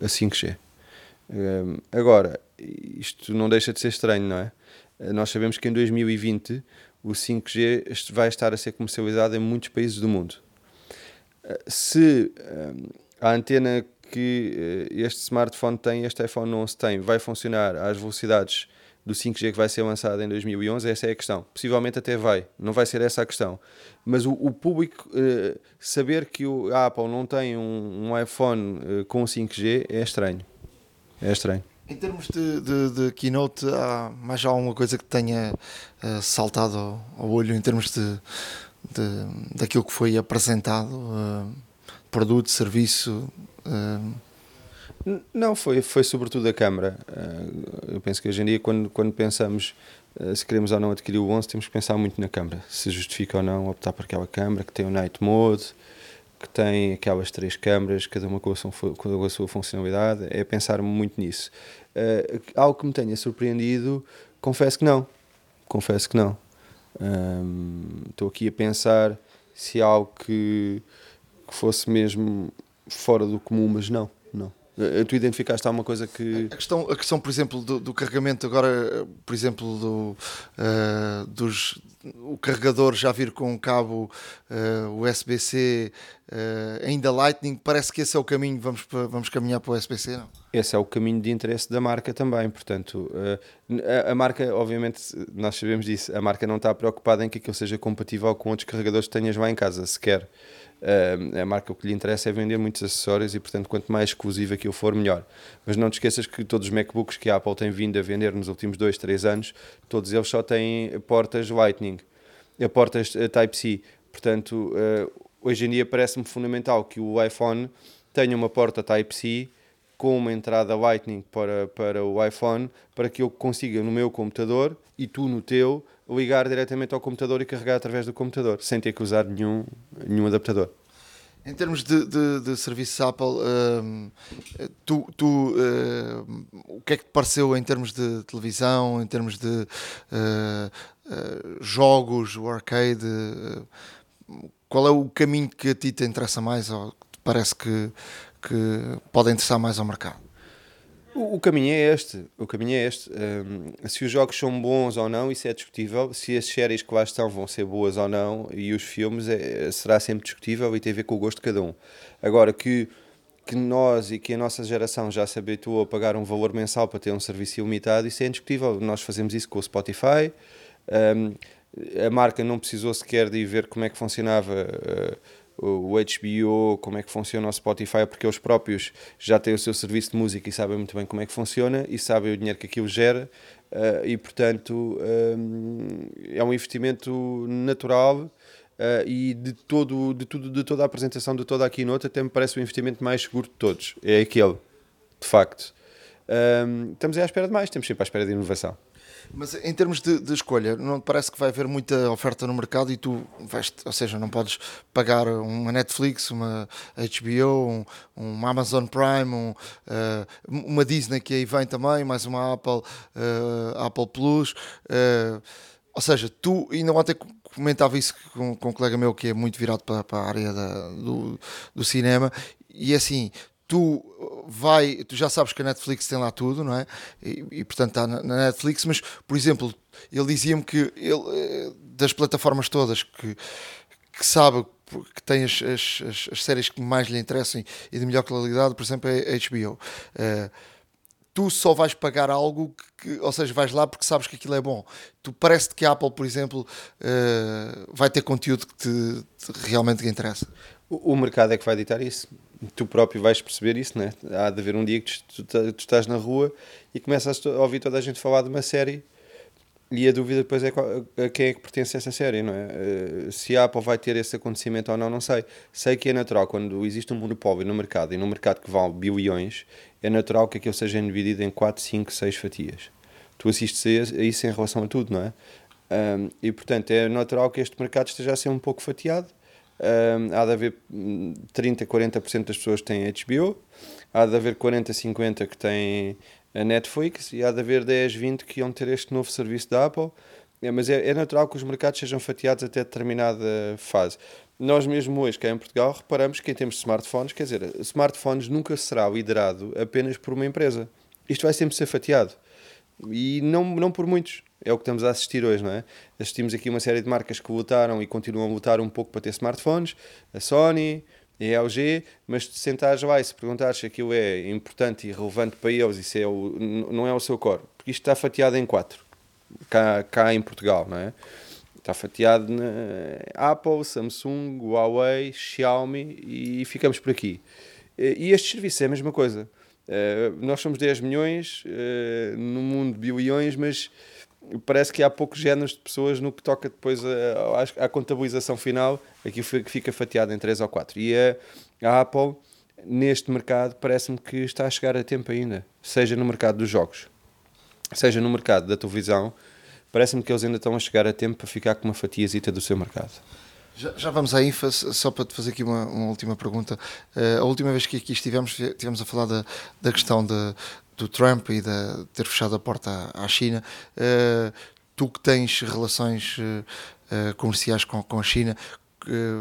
[SPEAKER 5] a 5G. Um, agora, isto não deixa de ser estranho, não é? Nós sabemos que em 2020 o 5G vai estar a ser comercializado em muitos países do mundo. Se a antena que eh, este smartphone tem, este iPhone 11 tem, vai funcionar às velocidades do 5G que vai ser lançado em 2011, essa é a questão. Possivelmente até vai, não vai ser essa a questão. Mas o, o público uh, saber que o, a Apple não tem um, um iPhone uh, com 5G é estranho. É estranho.
[SPEAKER 2] Em termos de, de, de, keynote, há mais alguma coisa que tenha uh, saltado ao, ao, olho em termos de, de daquilo que foi apresentado? produto, serviço?
[SPEAKER 5] Não, foi, foi sobretudo a câmara. eu penso que hoje em dia, quando, quando pensamos se queremos ou não adquirir o 11, temos que pensar muito na câmara. Se justifica ou não optar por aquela câmara que tem o night mode, que tem aquelas três câmaras, cada uma com a sua, com a sua funcionalidade. É pensar muito nisso. Uh, algo que me tenha surpreendido, confesso que não. Confesso que não. Estou um, aqui a pensar se há algo que, que fosse mesmo fora do comum, mas não, não. Eh, tu identificaste alguma coisa que.
[SPEAKER 2] A questão, a questão por exemplo, do, do carregamento, agora, por exemplo, do, uh, dos, o carregador já vir com um cabo uh, USB-C, uh, ainda Lightning, parece que esse é o caminho, vamos, vamos caminhar para o USB-C, não?
[SPEAKER 5] Esse é o caminho de interesse da marca também, portanto, a, a, marca, obviamente, nós sabemos disso, a marca não está preocupada em que aquilo seja compatível com outros carregadores que tenhas lá em casa, sequer. Uh, a marca o que lhe interessa é vender muitos acessórios e, portanto, quanto mais exclusivo aquilo for, melhor. Mas não te esqueças que todos os MacBooks que a Apple tem vindo a vender nos últimos 2, 3 anos, todos eles só têm portas Lightning, eh, portas eh, Type-C. Portanto, uh, hoje em dia parece-me fundamental que o iPhone tenha uma porta Type-C com uma entrada Lightning para, para o iPhone, para que eu consiga no meu computador e tu no teu ligar diretamente ao computador e carregar através do computador, sem ter que usar nenhum, nenhum adaptador.
[SPEAKER 2] Em termos de, de, de serviços Apple, uh, tu, tu uh, o que é que te pareceu em termos de televisão, em termos de uh, jogos, o arcade? qual é o caminho que a ti te interessa mais ou te parece que, que pode interessar mais ao mercado?
[SPEAKER 5] O, caminho é este. O caminho é este. Um, se os jogos são bons ou não, isso é discutível. Se as séries que lá estão vão ser boas ou não, e os filmes é, será sempre discutível e tem a ver com o gosto de cada um. Agora que que nós e que a nossa geração já se habituou a pagar um valor mensal para ter um serviço ilimitado, isso é indiscutível. Nós fazemos isso com o Spotify. Um, a marca não precisou sequer de ir ver como é que funcionava. O HBO, como é que funciona o Spotify, porque eles próprios já têm o seu serviço de música e sabem muito bem como é que funciona e sabem o dinheiro que aquilo gera uh, e, portanto, um, é um investimento natural uh, e de, todo, de, tudo, de toda a apresentação, de toda a keynote, até me parece o investimento mais seguro de todos. É aquele, de facto. Um, estamos à espera de mais, estamos sempre à espera de inovação.
[SPEAKER 2] Mas em termos de, de, escolha, não parece que vai haver muita oferta no mercado e tu vais, ou seja, não podes pagar uma Netflix, uma HBO, um, um Amazon Prime, um, uh, uma Disney que aí vem também, mais uma Apple, uh, Apple Plus. Uh, ou seja, tu ainda ontem comentava isso com, com um colega meu que é muito virado para, para a área da, do, do cinema e assim, tu vai, tu já sabes que a Netflix tem lá tudo, não é? E, e portanto está na, na, Netflix, mas por exemplo, ele dizia-me que ele, eh, das plataformas todas que, que sabe que tem as, as, as, séries que mais lhe interessam e de melhor qualidade, por exemplo, é a HBO. Uh, eh, tu só vais pagar algo que, ou seja, vais lá porque sabes que aquilo é bom. Tu parece que a Apple, por exemplo, uh, vai ter conteúdo que te, te realmente te interessa.
[SPEAKER 5] O, o mercado é que vai ditar isso tu próprio vais perceber isso, né? Há de haver um dia que tu, tu, tu, estás na rua e começas a ouvir toda a gente falar de uma série e a dúvida depois é a quem é que pertence essa série, não é? Eh, se a Apple vai ter esse acontecimento ou não, não sei. Sei que é natural, quando existe um monopólio no mercado e num mercado que vale bilhões, é natural que aquilo seja dividido em 4, 5, 6 fatias. Tu assistes a isso em relação a tudo, não é? E portanto é natural que este mercado esteja a ser um pouco fatiado um, há de haver 30, 40% das pessoas que têm HBO, há de haver 40, 50 que têm a Netflix e há de haver 10, 20 que iam ter este novo serviço da Apple. É, mas é, é natural que os mercados sejam fatiados até determinada fase. Nós mesmo hoje, cá em Portugal, reparamos que em termos de smartphones, quer dizer, smartphones nunca será liderado apenas por uma empresa. Isto vai sempre ser fatiado. E não, não por muitos. É o que estamos a assistir hoje, não é? Assistimos aqui uma série de marcas que lutaram e continuam a lutar um pouco para ter smartphones. A Sony, a LG, mas se sentares lá e se perguntares se aquilo é importante e relevante para eles se é o, não é o seu core, porque isto está fatiado em quatro, cá, cá em Portugal, não é? Está fatiado na Apple, Samsung, Huawei, Xiaomi e ficamos por aqui. E estes serviços é a mesma coisa. Uh, nós somos 10 milhões uh, no mundo bilhões, mas parece que há poucos géneros de pessoas no que toca depois à, contabilização final, aqui fica fatiado em 3 ou 4. E a, a Apple, neste mercado, parece-me que está a chegar a tempo ainda, seja no mercado dos jogos, seja no mercado da televisão, parece-me que eles ainda estão a chegar a tempo para ficar com uma fatiazita do seu mercado.
[SPEAKER 2] Já, já, vamos à IFA, só para te fazer aqui uma, uma última pergunta. Uh, a última vez que aqui estivemos, estivemos a falar da, da questão de, do Trump e de ter fechado a porta à, China. Uh, tu que tens relações uh, comerciais com, com a China,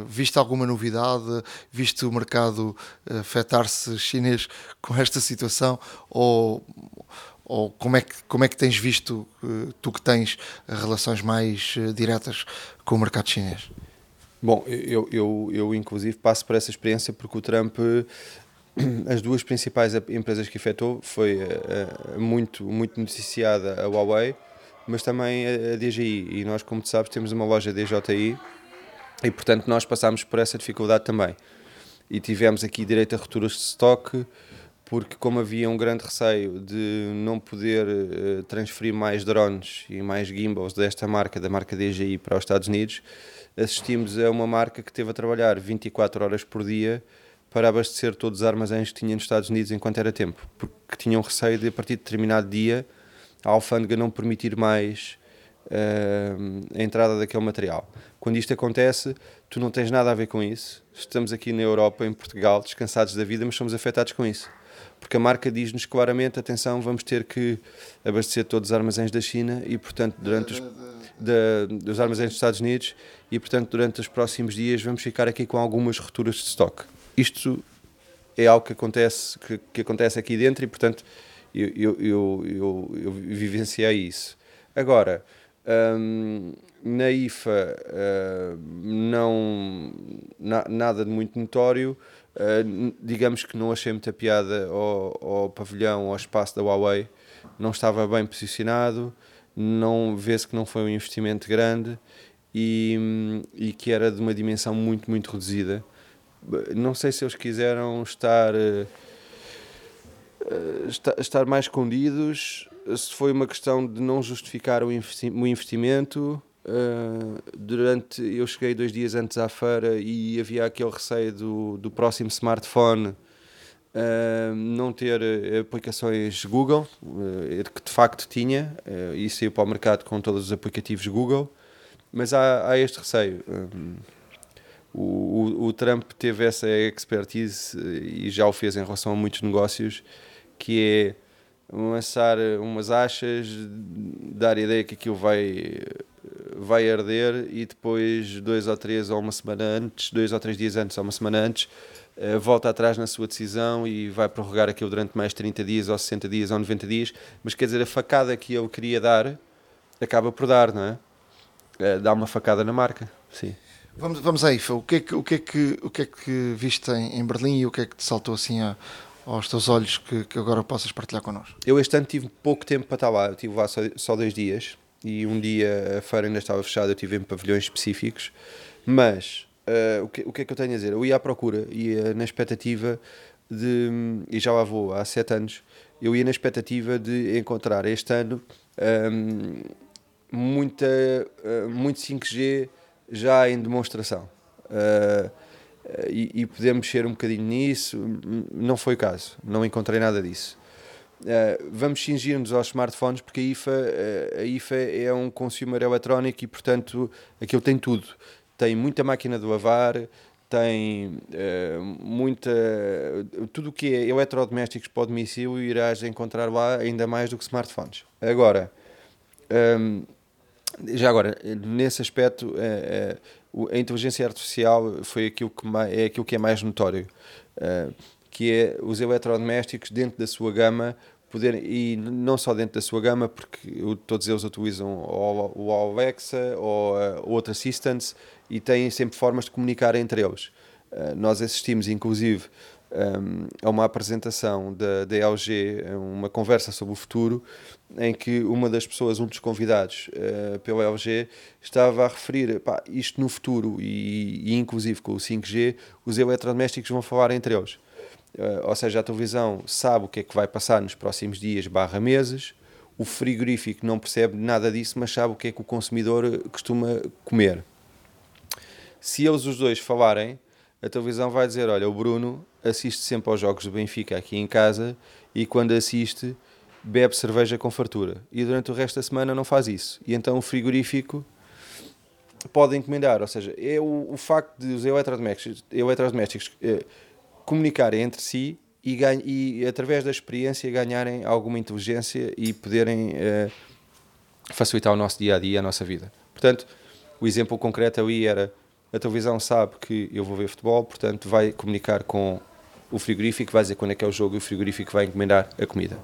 [SPEAKER 2] viste alguma novidade? Viste o mercado afetar-se chinês com esta situação? Ou, ou como, é que, como é que tens visto, tu que tens relações mais diretas com o mercado chinês?
[SPEAKER 5] Bom, eu, eu, eu inclusive passo por essa experiência porque o Trump, as duas principais empresas que efetuou foi muito, muito noticiada a Huawei, mas também a, a DJI. E nós, como tu sabes, temos uma loja DJI e, portanto, nós passámos por essa dificuldade também. E tivemos aqui direito a rupturas de estoque, porque como havia um grande receio de não poder uh, transferir mais drones e mais gimbals desta marca, da marca DJI, para os Estados Unidos, assistimos a uma marca que teve a trabalhar 24 horas por dia para abastecer todos os armazéns que tinha nos Estados Unidos enquanto era tempo, porque tinham receio de, a partir de determinado dia, a alfândega não permitir mais uh, a entrada daquele material. Quando isto acontece, tu não tens nada a ver com isso. Estamos aqui na Europa, em Portugal, descansados da vida, mas somos afetados com isso. Porque a marca diz-nos claramente: atenção, vamos ter que abastecer todos os armazéns da China e, portanto, durante os de, dos armazéns dos Estados Unidos e, portanto, durante os próximos dias vamos ficar aqui com algumas rupturas de estoque. Isto é algo que acontece, que, que acontece aqui dentro e, portanto, eu, eu, eu, eu, eu vivenciei isso. Agora, hum, na IFA, uh, não, na, nada de muito notório. Uh, digamos que não achei muita piada ao, ao pavilhão, ao espaço da Huawei, não estava bem posicionado não vê-se que não foi um investimento grande e, e que era de uma dimensão muito, muito reduzida. Não sei se eles quiseram estar, uh, estar mais escondidos, se foi uma questão de não justificar o, investimento. Uh, durante eu cheguei dois dias antes à feira e havia aquele receio do, do próximo smartphone Uh, não ter uh, aplicações Google, uh, que de facto tinha, uh, e saiu para o mercado com todos os aplicativos Google, mas há, há este receio. Um, o, o, Trump teve essa expertise e já o fez em relação a muitos negócios, que é lançar umas achas, dar a ideia que aquilo vai, vai arder e depois, dois ou três ou uma semana antes, dois ou três dias antes ou uma semana antes, eh, volta atrás na sua decisão e vai prorrogar aquilo durante mais 30 dias ou 60 dias ou 90 dias, mas quer dizer, a facada que ele queria dar acaba por dar, não é? é dá uma facada na marca, sim.
[SPEAKER 2] Vamos, vamos aí, o que é que, o que, é que, o que, é que viste em, em Berlim e o que é que te saltou assim a, aos teus olhos que, que agora possas partilhar connosco?
[SPEAKER 5] Eu este ano tive pouco tempo para estar lá, eu estive lá só, só dois dias e um dia a feira ainda estava fechada, eu estive em pavilhões específicos, mas uh, o, que, o que é que eu tenho a dizer? Eu ia à procura, ia na expectativa de, e já lá vou há sete anos, eu ia na expectativa de encontrar este ano um, muita, uh, muito 5G já em demonstração. Uh, e, e podemos mexer um bocadinho nisso, não foi o caso, não encontrei nada disso. Uh, vamos cingir-nos aos smartphones porque a IFA, uh, a IFA é um consumer eletrónico e, portanto, aquilo tem tudo tem muita máquina de lavar, tem uh, muita. Tudo o que é eletrodomésticos para o domicílio irás encontrar lá ainda mais do que smartphones. Agora, um, já agora, nesse aspecto, uh, uh, a inteligência artificial foi aquilo que é aquilo que é mais notório, que é os eletrodomésticos dentro da sua gama poder e não só dentro da sua gama, porque todos eles utilizam o Alexa ou outro assistants e têm sempre formas de comunicar entre eles. Uh, nós assistimos, inclusive, um, a uma apresentação da, da LG, uma conversa sobre o futuro, em que uma das pessoas, um dos convidados uh, pela LG, estava a referir pá, isto no futuro e, e, inclusive com o 5G, os eletrodomésticos vão falar entre eles. Uh, ou seja, a televisão sabe o que é que vai passar nos próximos dias barra meses, o frigorífico não percebe nada disso, mas sabe o que é que o consumidor costuma comer se eles os dois falarem, a televisão vai dizer: Olha, o Bruno assiste sempre aos jogos do Benfica aqui em casa e quando assiste, bebe cerveja com fartura. E durante o resto da semana não faz isso. E então o frigorífico pode encomendar. Ou seja, é o, o facto de os eletrodomésticos, eletrodomésticos eh, comunicarem entre si e, ganha, e, através da experiência, ganharem alguma inteligência e poderem eh, facilitar o nosso dia a dia, a nossa vida. Portanto, o exemplo concreto aí era a televisão sabe que eu vou ver futebol, portanto vai comunicar com o frigorífico, vai dizer quando é que é o jogo e o frigorífico vai encomendar a comida.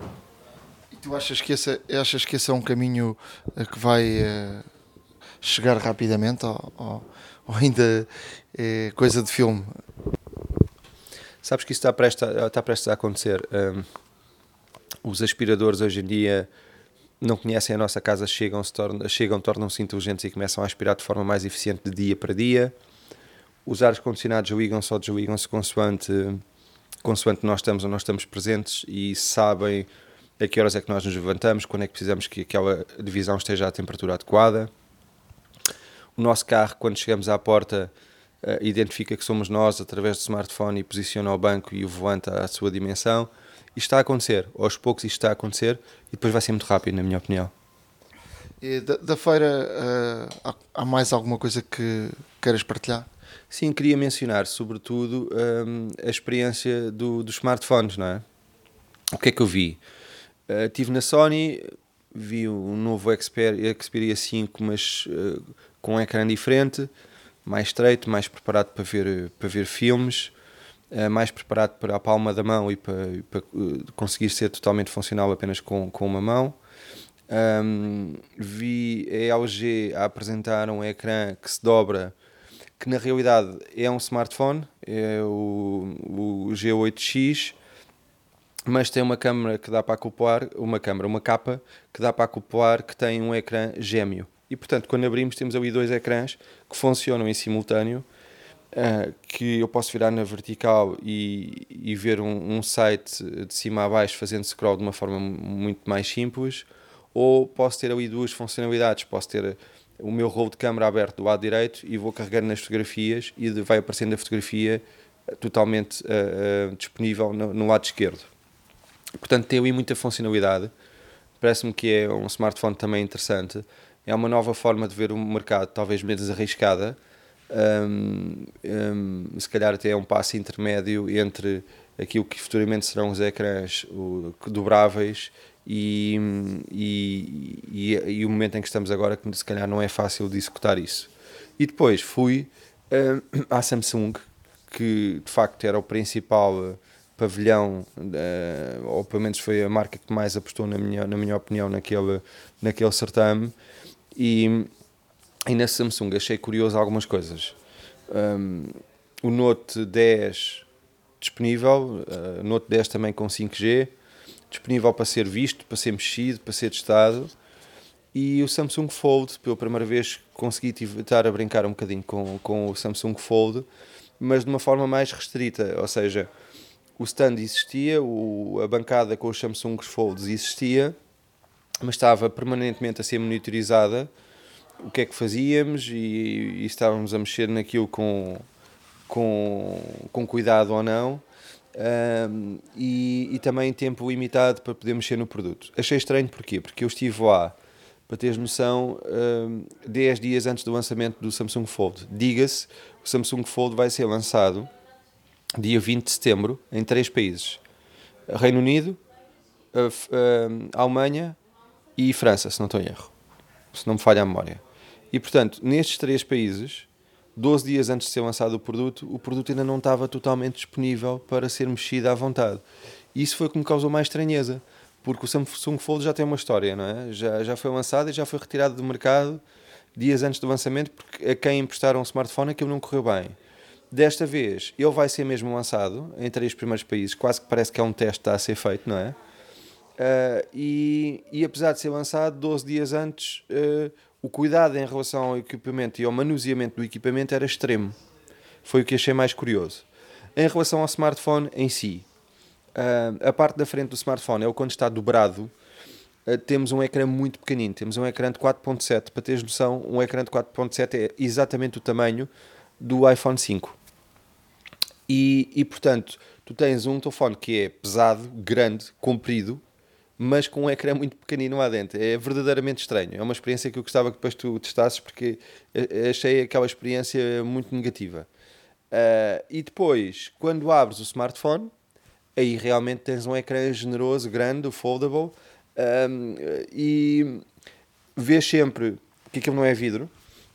[SPEAKER 2] E tu achas que esse, achas que esse é um caminho eh, que vai uh, chegar rapidamente ou, ou, ou ainda é coisa de filme?
[SPEAKER 5] Sabes que isso está prestes a, está prestes a acontecer. Um, os aspiradores hoje em dia não conhecem a nossa casa chegam, se tornam, chegam tornam-se inteligentes e começam a aspirar de forma mais eficiente de dia para dia. Os ares condicionados ligam-se ou desligam-se consoante, consoante nós estamos ou não estamos presentes e sabem a que horas é que nós nos levantamos, quando é que precisamos que aquela divisão esteja à temperatura adequada. O nosso carro, quando chegamos à porta, uh, identifica que somos nós através do smartphone e posiciona o banco e o volante à sua dimensão isto está a acontecer, aos poucos isto está a acontecer e depois vai ser muito rápido, na minha opinião.
[SPEAKER 2] Da, da, feira, uh, há mais alguma coisa que queiras partilhar?
[SPEAKER 5] Sim, queria mencionar, sobretudo, um, a experiência do, dos smartphones, não é? O que é que eu vi? Uh, estive na Sony, vi um novo Xperia, Xperia 5, mas uh, com um ecrã diferente, mais estreito, mais preparado para ver, para ver filmes. Eh, mais preparado para a palma da mão e para, para eh, conseguir ser totalmente funcional apenas com, com uma mão. Um, vi a LG a apresentar um ecrã que se dobra, que na realidade é um smartphone, é o, o G8X, mas tem uma câmera que dá para acoplar, uma câmera, uma capa que dá para acoplar que tem um ecrã gêmeo. E portanto, quando abrimos, temos ali dois ecrãs que funcionam em simultâneo Uh, que eu posso virar na vertical e, e ver um, um, site de cima a baixo fazendo scroll de uma forma muito mais simples, ou posso ter ali duas funcionalidades, posso ter o meu rolo de câmera aberto do lado direito e vou carregando nas fotografias e vai aparecendo a fotografia totalmente uh, uh, disponível no, no, lado esquerdo. Portanto, tem ali muita funcionalidade. Parece-me que é um smartphone também interessante. É uma nova forma de ver o mercado, talvez menos arriscada, um, um, se calhar até é um passo intermédio entre aquilo que futuramente serão os ecrãs o, dobráveis e, e, e, e, o momento em que estamos agora, que se calhar não é fácil de executar isso. E depois fui um, à Samsung, que de facto era o principal pavilhão, uh, ou pelo menos foi a marca que mais apostou, na minha, na minha opinião, naquele, naquele certame. E, e na Samsung achei curioso algumas coisas. Um, o Note 10 disponível, uh, Note 10 também com 5G, disponível para ser visto, para ser mexido, para ser testado. E o Samsung Fold, pela primeira vez consegui estar a brincar um bocadinho com, com o Samsung Fold, mas de uma forma mais restrita, ou seja, o stand existia, o, a bancada com os Samsung Folds existia, mas estava permanentemente a ser monitorizada o que é que fazíamos e, e estávamos a mexer naquilo com, com, com cuidado ou não. Um, e, e, também tempo limitado para poder mexer no produto. Achei estranho porquê? Porque eu estive lá Para teres noção, hum, 10 dias antes do lançamento do Samsung Fold. Diga-se, o Samsung Fold vai ser lançado dia 20 de setembro em três países: Reino Unido, a F- a Alemanha e França, se não estou em erro, se não me falha a memória. E portanto, nestes três países, 12 dias antes de ser lançado o produto, o produto ainda não estava totalmente disponível para ser mexido à vontade. Isso foi o que me causou mais estranheza, porque o Samsung Fold já tem uma história, não é? Já, já foi lançado e já foi retirado do mercado dias antes do lançamento, porque a quem emprestaram um smartphone aquilo não correu bem. Desta vez, ele vai ser mesmo lançado em três primeiros países, quase que parece que é um teste que está a ser feito, não é? Uh, e, e apesar de ser lançado 12 dias antes, uh, o cuidado em relação ao equipamento e ao manuseamento do equipamento era extremo. Foi o que achei mais curioso. Em relação ao smartphone em si, uh, a parte da frente do smartphone é o quando está dobrado, uh, temos um ecrã muito pequenino. Temos um ecrã de 4.7. Para teres noção, um ecrã de 4.7 é exatamente o tamanho do iPhone 5. E, e portanto, tu tens um telefone que é pesado, grande, comprido, mas com um ecrã muito pequenino lá dentro. É verdadeiramente estranho. É uma experiência que eu gostava que depois tu testasses porque achei aquela experiência muito negativa. Uh, e depois, quando abres o smartphone, aí realmente tens um ecrã generoso, grande, foldable, um, e vês sempre que aquilo não é vidro,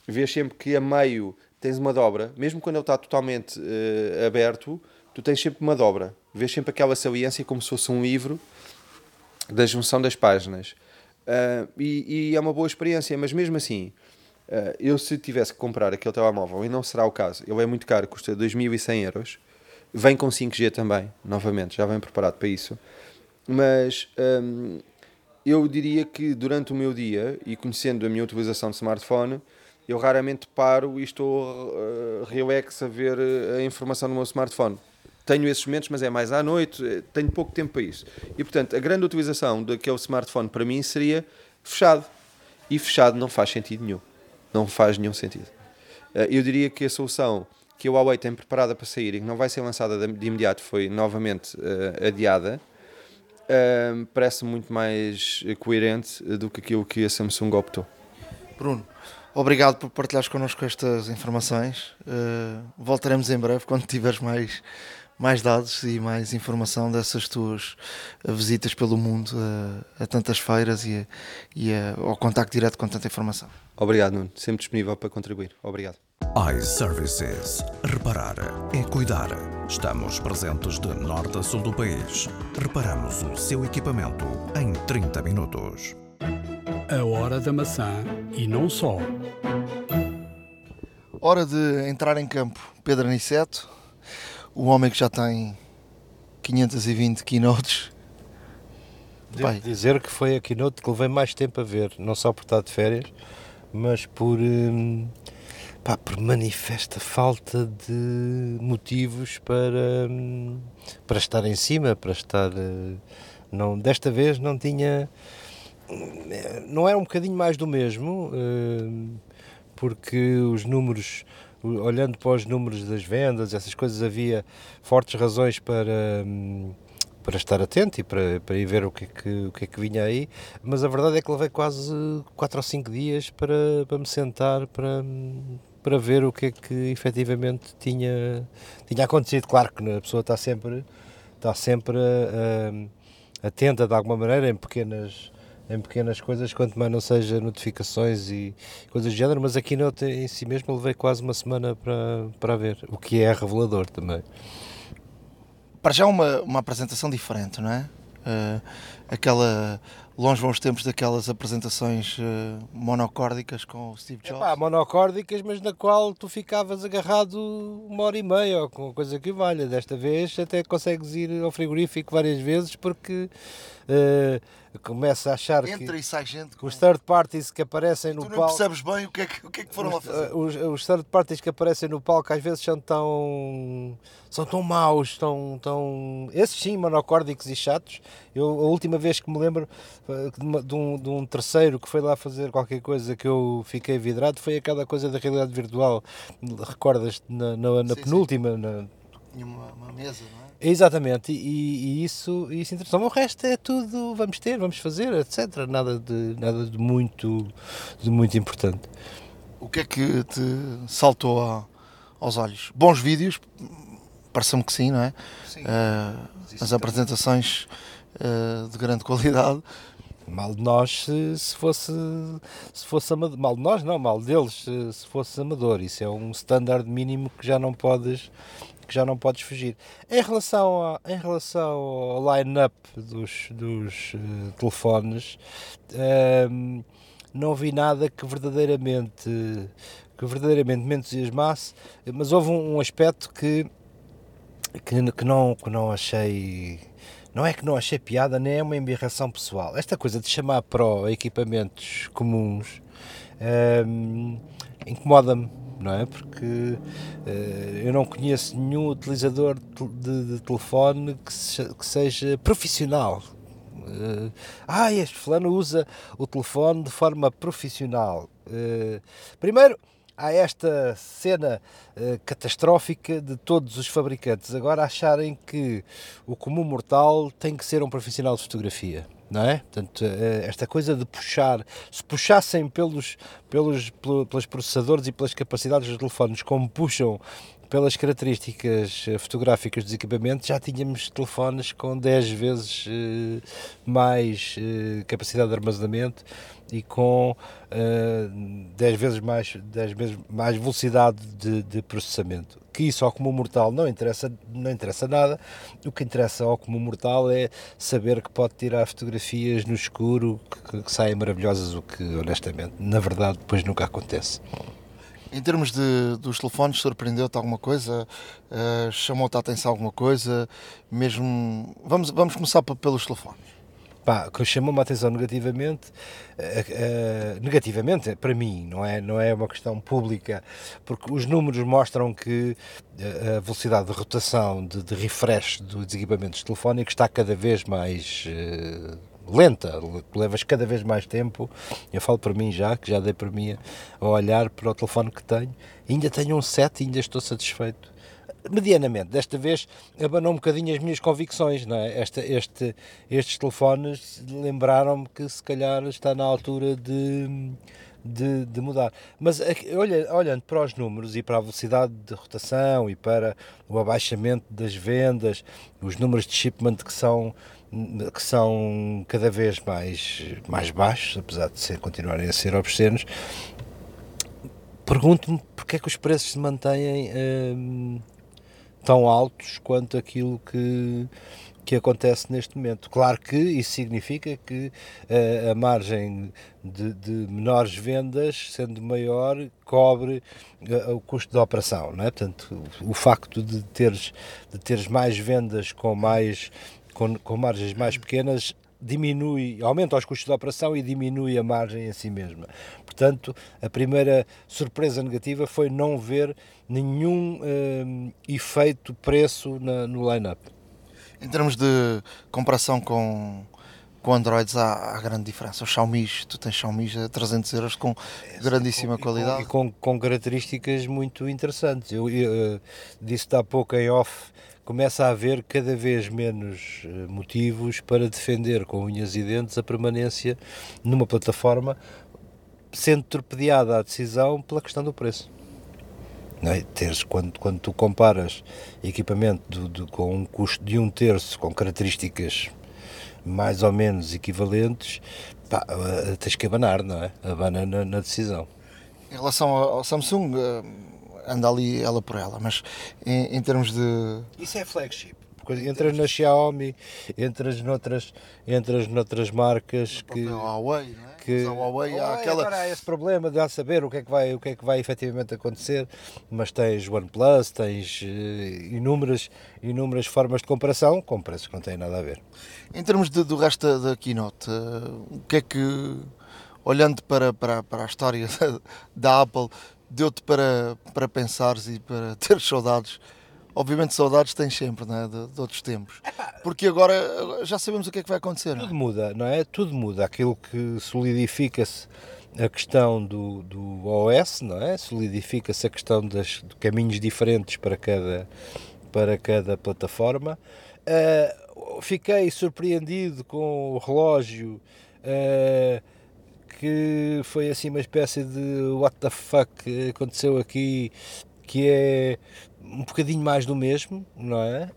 [SPEAKER 5] vês sempre que a meio tens uma dobra, mesmo quando ele está totalmente uh, aberto, tu tens sempre uma dobra. Vês sempre aquela saliência como se fosse um livro da junção das páginas. Uh, e, e, é uma boa experiência, mas mesmo assim, uh, eu se tivesse que comprar aquele telemóvel, e não será o caso, ele é muito caro, custa 2.100 euros, vem com 5G também, novamente, já vem preparado para isso, mas um, eu diria que durante o meu dia, e conhecendo a minha utilização de smartphone, eu raramente paro e estou uh, relax a ver a informação no meu smartphone tenho esses momentos, mas é mais à noite, tenho pouco tempo para isso. E portanto, a grande utilização daquele smartphone para mim seria fechado. E fechado não faz sentido nenhum. Não faz nenhum sentido. Eu diria que a solução que a Huawei tem preparada para sair e que não vai ser lançada de imediato foi novamente uh, adiada. Parece muito mais coerente do que aquilo que a Samsung optou.
[SPEAKER 2] Bruno, obrigado por partilhares connosco estas informações. Uh, voltaremos em breve quando tiveres mais mais dados e mais informação dessas tuas visitas pelo mundo a, a tantas feiras e, a, e a, ao contacto direto com tanta informação.
[SPEAKER 5] Obrigado, Nuno. Sempre disponível para contribuir. Obrigado.
[SPEAKER 3] iServices. Reparar é cuidar. Estamos presentes de norte a sul do país. Reparamos o seu equipamento em 30 minutos.
[SPEAKER 1] A hora da maçã e não só.
[SPEAKER 2] Hora de entrar em campo. Pedro Aniceto, o homem que já tem 520 keynotes.
[SPEAKER 6] Devo Pai. dizer que foi a keynote que levei mais tempo a ver, não só por estar de férias, mas por, hum, pá, por manifesta falta de motivos para, hum, para estar em cima, para estar. Eh, não, desta vez não tinha. Não era um bocadinho mais do mesmo, hum, porque os números olhando para os números das vendas, essas coisas, havia fortes razões para, para estar atento e para, para ir ver o que, é que, o que é que vinha aí, mas a verdade é que levei quase 4 ou 5 dias para, para me sentar para, para ver o que é que efetivamente tinha, tinha acontecido. Claro que a pessoa está sempre, está sempre uh, atenta de alguma maneira em pequenas em pequenas coisas, quanto mais não seja notificações e coisas do género, mas aqui não, em si mesmo levei quase uma semana para, para ver, o que é revelador também.
[SPEAKER 2] Para já uma, uma apresentação diferente, não é? Uh, aquela longe vão os tempos daquelas apresentações uh, monocórdicas com o Steve Jobs.
[SPEAKER 6] Epá, monocórdicas, mas na qual tu ficavas agarrado uma hora e meia ou com coisa que valha. Desta vez até consegues ir ao frigorífico várias vezes porque uh, começa a achar
[SPEAKER 2] Entra
[SPEAKER 6] que
[SPEAKER 2] e sai gente com...
[SPEAKER 6] os third parties que aparecem no
[SPEAKER 2] tu não
[SPEAKER 6] palco.
[SPEAKER 2] percebes bem o que é que, o que, é que foram
[SPEAKER 6] os,
[SPEAKER 2] lá fazer.
[SPEAKER 6] Os, os third parties que aparecem no palco às vezes são tão. são tão maus, tão. tão esses sim, monocórdicos e chatos. Eu, a última vez que me lembro de um, de um terceiro que foi lá fazer qualquer coisa que eu fiquei vidrado foi aquela coisa da realidade virtual. Recordas na, na, na
[SPEAKER 2] Sim,
[SPEAKER 6] penúltima? Na,
[SPEAKER 2] Tinha uma, uma mesa, não é?
[SPEAKER 6] Exatamente, e, e isso, isso interessou. O resto é tudo, vamos ter, vamos fazer, etc. Nada de, nada de, muito, de muito importante.
[SPEAKER 2] O que é que te saltou a, aos olhos? Bons vídeos, parece-me que sim, não é? Sim. Uh, as apresentações uh, de grande qualidade.
[SPEAKER 6] Mal de nós se, se fosse se fosse amador. Mal de nós não, mal deles se, se fosse amador. Isso é um standard mínimo que já não podes que já não podes fugir. Em relação, a, em relação ao line-up dos, dos uh, telefones, uh, não vi nada que verdadeiramente, que verdadeiramente me entusiasmasse, mas houve um, um aspecto que, que, que, não, que não achei. Não é que não achei piada, nem é uma embirração pessoal. Esta coisa de chamar Pro equipamentos comuns ehm, incomoda-me não é? Porque uh, eu não conheço nenhum utilizador de, de telefone que, se, que, seja profissional. Uh, ah, este fulano usa o telefone de forma profissional. Uh, primeiro, há esta cena uh, catastrófica de todos os fabricantes agora acharem que o comum mortal tem que ser um profissional de fotografia não é? Portanto, eh, esta coisa de puxar, se puxassem pelos, pelos, pelos processadores e pelas capacidades dos telefones como puxam pelas características eh, fotográficas dos equipamentos, já tínhamos telefones com 10 vezes uh, mais capacidade de armazenamento e com uh, 10 vezes mais, 10 vezes mais velocidade de, de, processamento. Que isso ao comum mortal não interessa, não interessa nada, o que interessa ao comum mortal é saber que pode tirar fotografias no escuro que, que saem maravilhosas, o que honestamente, na verdade, depois nunca acontece.
[SPEAKER 2] Em termos de, dos telefones, surpreendeu-te alguma coisa? Uh, Chamou-te a atenção alguma coisa? Mesmo. Vamos, vamos começar pelos telefones.
[SPEAKER 6] Pá, que chamou-me a atenção negativamente, uh, uh, negativamente para mim, não é, não é uma questão pública, porque os números mostram que a velocidade de rotação, de, de refresh dos equipamentos telefónicos está cada vez mais lenta, levas cada vez mais tempo. Eu falo para mim já, que já dei para mim a olhar para o telefone que tenho. Ainda tenho um 7 e ainda estou satisfeito. Medianamente, desta vez abanou um bocadinho as minhas convicções, não é? Esta, este, estes telefones lembraram-me que se calhar está na altura de, de, de, mudar. Mas olha, olhando para os números e para a velocidade de rotação e para o abaixamento das vendas, os números de shipment que são que são cada vez mais, mais baixos, apesar de ser, continuarem a ser obscenos, pergunto-me porque é que os preços se mantêm hum, tão altos quanto aquilo que, que acontece neste momento. Claro que isso significa que uh, a margem de, de, menores vendas, sendo maior, cobre uh, o custo da operação. Não é? Portanto, o, o facto de teres, de teres mais vendas com mais com, com margens mais pequenas diminui, aumenta os custos de operação e diminui a margem em si mesma. Portanto, a primeira surpresa negativa foi não ver nenhum um, efeito preço na, no line-up.
[SPEAKER 2] Em termos de comparação com, com Androids há, há, grande diferença. Os Xiaomi, tu tens Xiaomi a 300 euros com é, grandíssima com, qualidade.
[SPEAKER 6] E com, com, características muito interessantes. Eu, eu, eu disse há pouco em off começa a haver cada vez menos eh, motivos para defender com unhas e dentes a permanência numa plataforma, sendo torpedeada a decisão pela questão do preço. Não é? Teres, quando, quando tu comparas equipamento do, do, com um custo de um terço, com características mais ou menos equivalentes, pá, eh, tens que abanar, não é? Abana na, na decisão.
[SPEAKER 2] Em relação ao Samsung, eh, anda ali ela por ela, mas em, em termos de.
[SPEAKER 6] Isso é flagship. Entras na Xiaomi, entras noutras, entras noutras marcas que.
[SPEAKER 2] Huawei, não é?
[SPEAKER 6] Que, a Huawei, há aquela... Agora há esse problema de saber o que, é que vai, o que é que vai efetivamente acontecer, mas tens OnePlus, tens uh, inúmeras, inúmeras formas de comparação com preços que não têm nada a ver.
[SPEAKER 2] Em termos de, do resto da, Keynote, uh, o que é que, olhando para, para, para a história da, da Apple, deu-te para, para pensares e para ter saudades. Obviamente saudades tens sempre, não é? De, de, outros tempos. Porque agora já sabemos o que é que vai acontecer.
[SPEAKER 6] Tudo muda, não é? Tudo muda. Aquilo que solidifica-se a questão do, do OS, não é? Solidifica-se a questão das, de caminhos diferentes para cada, para cada plataforma. Uh, fiquei surpreendido com o relógio uh, que foi assim uma espécie de what the fuck aconteceu aqui que é um bocadinho mais do mesmo, não é?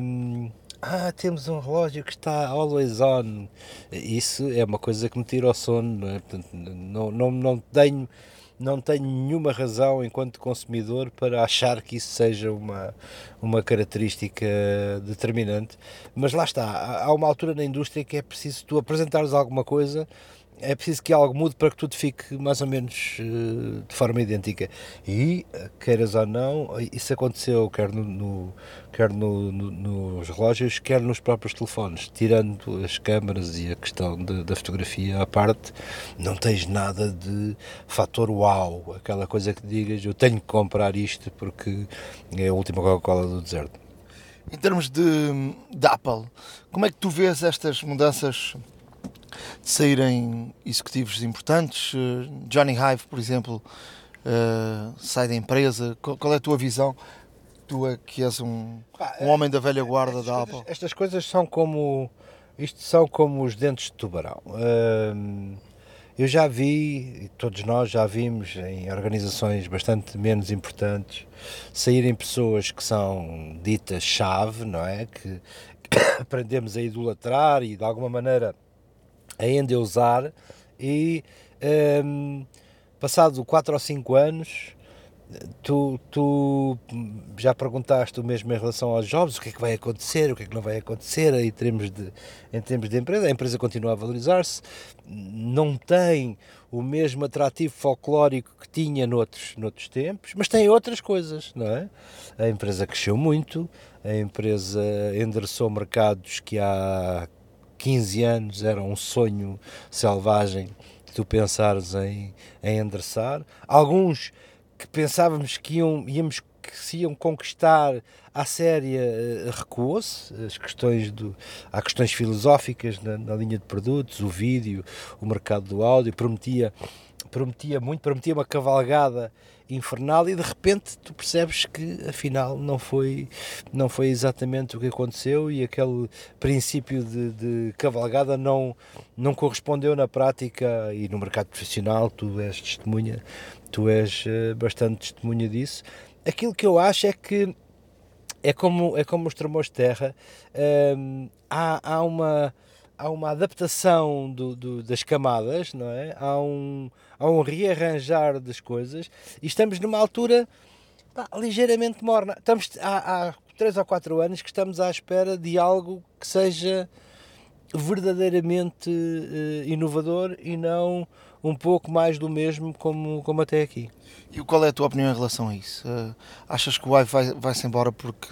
[SPEAKER 6] Um, ah, temos um relógio que está always on. Isso é uma coisa que me tira o sono, não é? Portanto, não, não, não tenho não tenho nenhuma razão enquanto consumidor para achar que isso seja uma, uma característica determinante, mas lá está, há uma altura na indústria que é preciso tu apresentares alguma coisa é preciso que algo mude para que tudo fique mais ou menos uh, de forma idêntica. E, queiras ou não, isso aconteceu quer, no, no quer no, no, nos relógios, quer nos próprios telefones. Tirando as câmaras e a questão de, da fotografia à parte, não tens nada de fator uau, aquela coisa que digas eu tenho que comprar isto porque é a última Coca-Cola do deserto.
[SPEAKER 2] Em termos de, de Apple, como é que tu vês estas mudanças de saírem executivos importantes. Eh, Johnny Hive, por exemplo, uh, sai da empresa. Qual, é a tua visão? Tu é que és um, um homem da velha guarda da Apple.
[SPEAKER 6] Estas coisas são como isto são como os dentes de tubarão. Uh, eu já vi, todos nós já vimos em organizações bastante menos importantes, saírem pessoas que são ditas chave, não é? Que aprendemos a idolatrar e de alguma maneira a endeusar e um, passado 4 ou 5 anos tu, tu já perguntaste o mesmo em relação aos jovens, o que é que vai acontecer, o que é que não vai acontecer em termos de, em termos de empresa, a empresa continua a valorizar-se, não tem o mesmo atrativo folclórico que tinha noutros, noutros tempos, mas tem outras coisas, não é? A empresa cresceu muito, a empresa endereçou mercados que há 15 anos era um sonho selvagem tu pensares em, em endereçar. Alguns que pensávamos que iam, íamos que se iam conquistar à séria eh, recuou-se, as questões do, há questões filosóficas na, na, linha de produtos, o vídeo, o mercado do áudio, prometia, prometia muito, prometia uma cavalgada infernal e de repente tu percebes que afinal não foi, não foi exatamente o que aconteceu e aquele princípio de, de cavalgada não, não correspondeu na prática e no mercado profissional, tu és testemunha, tu és eh, bastante testemunha disso. Aquilo que eu acho é que é como, é como os tremores de terra, hum, há, há uma há uma adaptação do, do, das camadas, não é? Há um, há um rearranjar das coisas e estamos numa altura pá, ligeiramente morna. Estamos, há, há três ou quatro anos que estamos à espera de algo que seja verdadeiramente uh, inovador e não um pouco mais do mesmo como, como até aqui.
[SPEAKER 2] E qual é a tua opinião em relação a isso? Uh, achas que o Wi vai, vai-se embora porque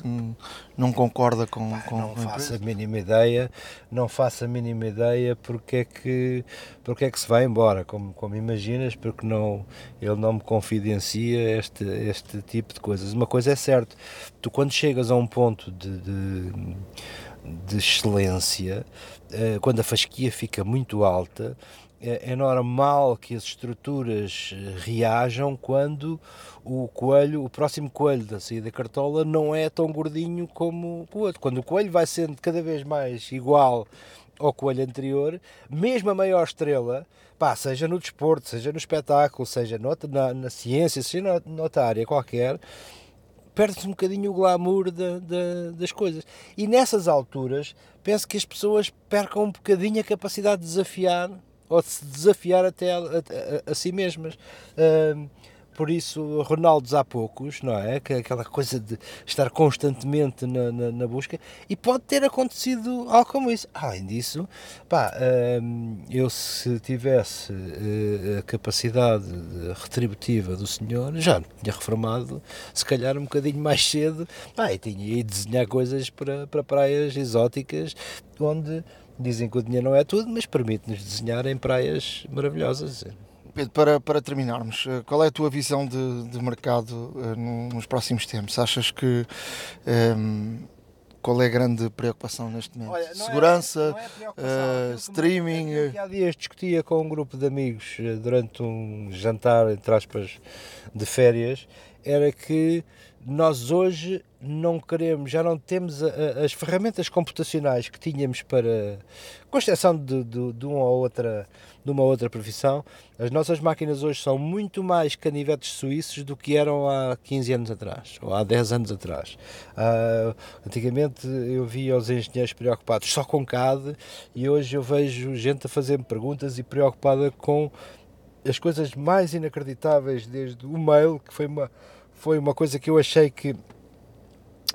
[SPEAKER 2] não concorda com,
[SPEAKER 6] ah,
[SPEAKER 2] com
[SPEAKER 6] Não faço a mínima ideia, não faço a mínima ideia porque é que, porque é que se vai embora, como, como imaginas, porque não, ele não me confidencia este, este tipo de coisas. Uma coisa é certa, tu quando chegas a um ponto de, de, de excelência, quando a fasquia fica muito alta, é, é, normal que as estruturas eh, reajam quando o coelho, o próximo coelho da saída da cartola não é tão gordinho como o outro. Quando o coelho vai sendo cada vez mais igual ao coelho anterior, mesmo a maior estrela, pá, seja no desporto, seja no espetáculo, seja na, na ciência, seja noutra área qualquer, perde-se um bocadinho o glamour de, de, das coisas. E nessas alturas, penso que as pessoas percam um bocadinho a capacidade de desafiar ou de se desafiar até a, a, a si mesmas. Uh, por isso, Ronaldo há poucos, não é? Que é aquela coisa de estar constantemente na, na, na, busca e pode ter acontecido algo como isso. Além disso, pá, eu se tivesse eh, a capacidade retributiva do senhor, já me tinha reformado, se calhar um bocadinho mais cedo, pá, e tinha ido desenhar coisas para, para praias exóticas onde Dizem que o dinheiro não é tudo, mas permite-nos desenhar em praias maravilhosas.
[SPEAKER 2] Pedro, para, para terminarmos, eh, qual é a tua visão de, de mercado uh, nos próximos tempos? Achas que. Um, ehm, qual é a grande preocupação neste momento? Olha, Segurança, é, é uh, streaming.
[SPEAKER 6] Eu, há dias discutia com um grupo de amigos durante um jantar, entre aspas, de férias, era que nós hoje não queremos, já não temos a, a, as ferramentas computacionais que tínhamos para construção de, de, de, uma outra, de uma outra profissão. As nossas máquinas hoje são muito mais canivetes suíços do que eram há 15 anos atrás, ou há 10 anos atrás. Uh, antigamente eu via os engenheiros preocupados só com CAD e hoje eu vejo gente a fazer-me perguntas e preocupada com as coisas mais inacreditáveis, desde o mail, que foi uma foi uma coisa que eu achei que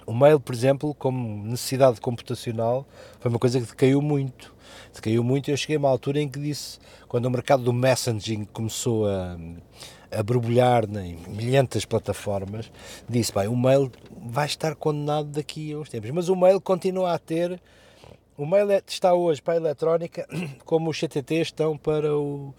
[SPEAKER 6] o mail, por exemplo, como necessidade computacional, foi uma coisa que decaiu muito. Decaiu muito e eu cheguei a uma altura em que disse, quando o mercado do messaging começou a, a borbulhar em milhentas plataformas, disse, bem, o mail vai estar condenado daqui a uns tempos. Mas o mail continua a ter o mail é, está hoje para a eletrónica como os CTT estão para, o,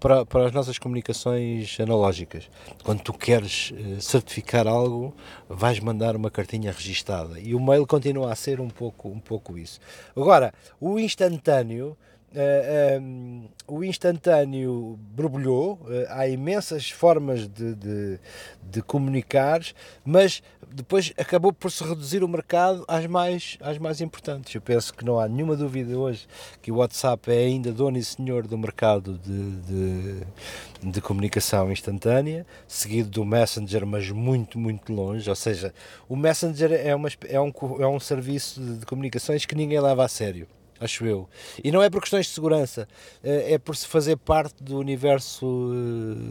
[SPEAKER 6] para, para as nossas comunicações analógicas. Quando tu queres eh, certificar algo, vais mandar uma cartinha registada. E o mail continua a ser um pouco, um pouco isso. Agora, o instantâneo Uh, eh, um, ehm, o instantâneo borbulhou, uh, há imensas formas de, de, de, comunicar, mas depois acabou por se reduzir o mercado às mais, às mais importantes. Eu penso que não há nenhuma dúvida hoje que o WhatsApp é ainda dono e senhor do mercado de, de, de comunicação instantânea, seguido do Messenger, mas muito, muito longe. Ou seja, o Messenger é, uma, é, um, é um serviço de comunicações que ninguém leva a sério acho eu. E não é por questões de segurança, eh, é por se fazer parte do universo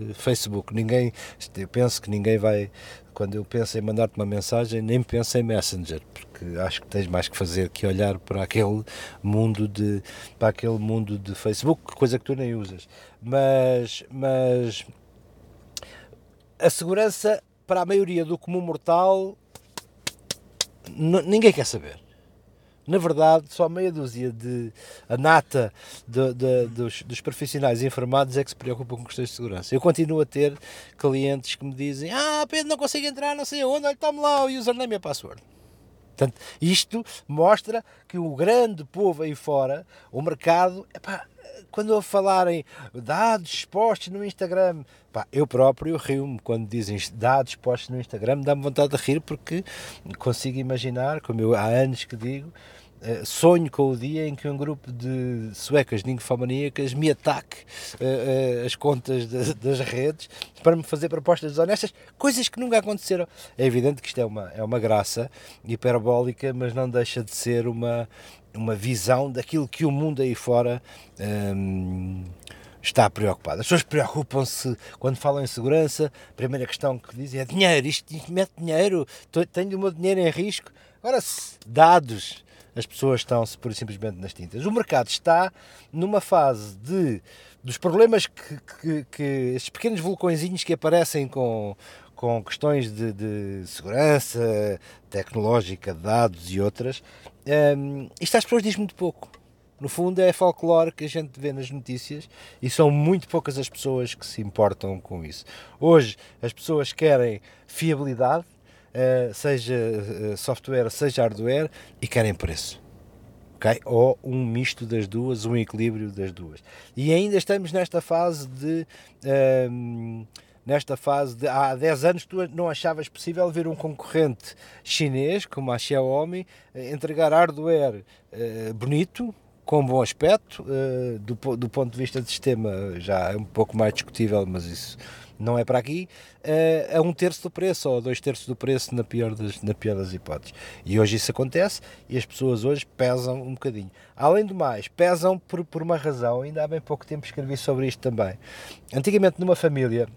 [SPEAKER 6] eh, Facebook. Ninguém, eu penso que ninguém vai, quando eu penso em mandar-te uma mensagem, nem penso em Messenger, porque acho que tens mais que fazer que olhar para aquele mundo de, para aquele mundo de Facebook, coisa que tu nem usas. Mas, mas a segurança para a maioria do comum mortal ninguém quer saber na verdade, só meia dúzia de a nata de, de, dos, dos, profissionais informados é que se preocupam com questões de segurança. Eu continuo a ter clientes que me dizem: Ah, Pedro, não consigo entrar, não sei onde, olha, tome lá o username e a password. Portanto, isto mostra que o grande povo aí fora, o mercado, epá, quando a falarem dados expostos no Instagram, eu próprio rio-me quando dizem dados expostos no Instagram, dá-me vontade de rir porque consigo imaginar, como eu há anos que digo, Uh, sonho com o dia em que um grupo de suecas ninfomaníacas me ataque uh, uh, as contas de, das redes para me fazer propostas desonestas, coisas que nunca aconteceram. É evidente que isto é uma, é uma graça hiperbólica, mas não deixa de ser uma, uma visão daquilo que o mundo aí fora. Um, está preocupado. As pessoas preocupam-se quando falam em segurança. A primeira questão que dizem é dinheiro, isto mete dinheiro, tenho o meu dinheiro em risco. Agora, dados, as pessoas estão-se pura e simplesmente nas tintas. O mercado está numa fase de dos problemas que, que, que estes pequenos vulcõezinhos que aparecem com, com questões de, de segurança tecnológica, dados e outras, um, isto às pessoas diz muito pouco. No fundo é folclore que a gente vê nas notícias e são muito poucas as pessoas que se importam com isso. Hoje as pessoas querem fiabilidade, seja uh, software, seja hardware, e querem preço. Okay? Ou um misto das duas, um equilíbrio das duas. E ainda estamos nesta fase de. Uh, nesta fase de há 10 anos tu não achavas possível ver um concorrente chinês como a Xiaomi entregar hardware bonito com bom aspecto do, do ponto de vista de sistema já é um pouco mais discutível mas isso não é para aqui, uh, a um terço do preço ou a dois terços do preço na pior, das, na pior das hipóteses. E hoje isso acontece e as pessoas hoje pesam um bocadinho. Além do mais, pesam por, por uma razão, ainda há bem pouco tempo escrevi sobre isto também. Antigamente numa família,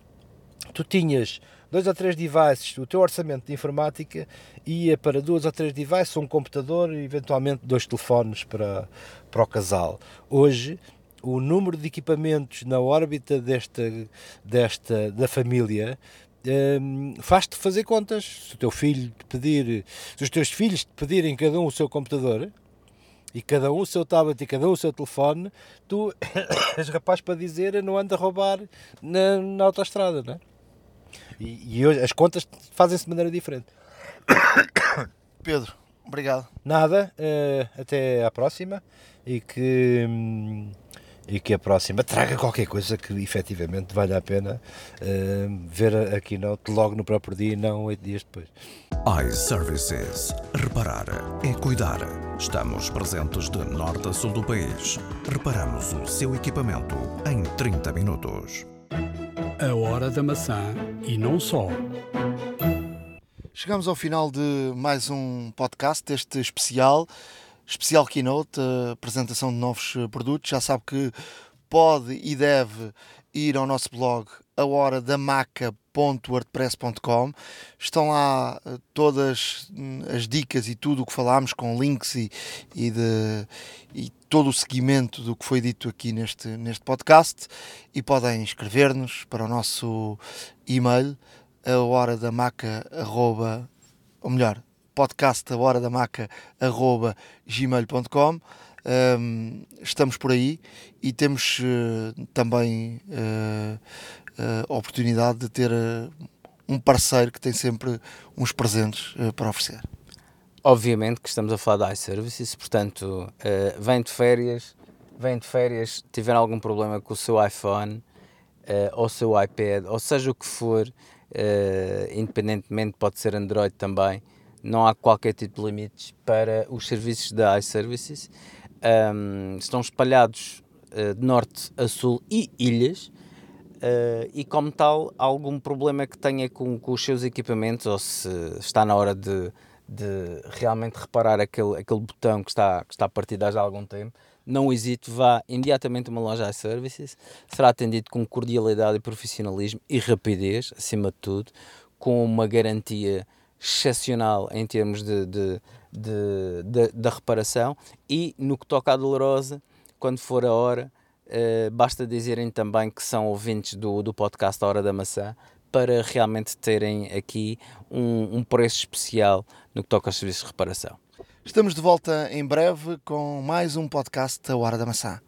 [SPEAKER 6] tu tinhas dois ou três devices, o teu orçamento de informática ia para duas ou três devices, um computador e eventualmente dois telefones para, para o casal. Hoje o número de equipamentos na órbita desta, desta da família um, faz-te fazer contas. Se o teu filho te pedir, se os teus filhos te pedirem cada um o seu computador e cada um o seu tablet e cada um o seu telefone, tu és rapaz para dizer não anda a roubar na, na autostrada, não é? E, e hoje as contas fazem-se de maneira diferente.
[SPEAKER 2] Pedro, obrigado.
[SPEAKER 6] Nada, uh, até à próxima e que. Hum, e que a próxima traga qualquer coisa que efetivamente valha a pena uh, ver a, a keynote logo no próprio dia e não oito dias depois.
[SPEAKER 3] iServices. Reparar é cuidar. Estamos presentes de norte a sul do país. Reparamos o seu equipamento em 30 minutos.
[SPEAKER 1] A hora da maçã e não só.
[SPEAKER 2] Chegamos ao final de mais um podcast, este especial, especial Keynote, apresentação de novos produtos. Já sabe que pode e deve ir ao nosso blog ahoradamaca.wordpress.com estão lá eh, todas hum, as dicas e tudo o que falámos com links e, e, de, e todo o seguimento do que foi dito aqui neste, neste podcast e podem escrever-nos para o nosso e-mail a hora da maca arroba, ou melhor, podcast a hora da maca arroba gmail.com um, estamos por aí e temos uh, também uh, uh, a oportunidade de ter um parceiro que tem sempre uns presentes para oferecer.
[SPEAKER 4] Obviamente que estamos a falar de iServices, portanto, vem de férias, vem de férias, tiver algum problema com o seu iPhone ou o seu iPad, ou seja o que for, uh, independentemente pode ser Android também, não há qualquer tipo de limites para os serviços da iServices. Um, estão espalhados uh, de norte a sul e ilhas. Uh, e como tal, algum problema que tenha com, com, os seus equipamentos ou se está na hora de, de realmente reparar aquele, aquele botão que está, que está partido há algum tempo, não hesite, vá imediatamente a uma loja iServices, será atendido com cordialidade e profissionalismo e rapidez, acima de tudo, com uma garantia excepcional em termos de, de, de, de da reparação e no que toca à dolorosa, quando for a hora, uh, basta dizerem também que são ouvintes do, do podcast A Hora da Maçã para realmente terem aqui um, um preço especial no que toca aos serviços de reparação.
[SPEAKER 2] Estamos de volta em breve com mais um podcast da Hora da Maçã.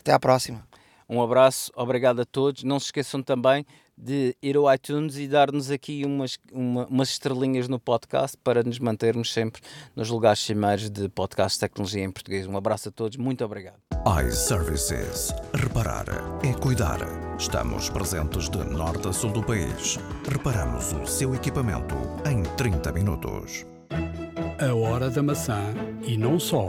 [SPEAKER 2] Até à próxima.
[SPEAKER 4] Um abraço, obrigado a todos. Não se esqueçam também de ir ao iTunes e dar-nos aqui umas, uma, umas estrelinhas no podcast para nos mantermos sempre nos lugares cimeiros de podcast de tecnologia em português. Um abraço a todos, muito obrigado.
[SPEAKER 3] iServices. Reparar é cuidar. Estamos presentes de norte a sul do país. Reparamos o seu equipamento em 30 minutos.
[SPEAKER 1] A hora da maçã e não só.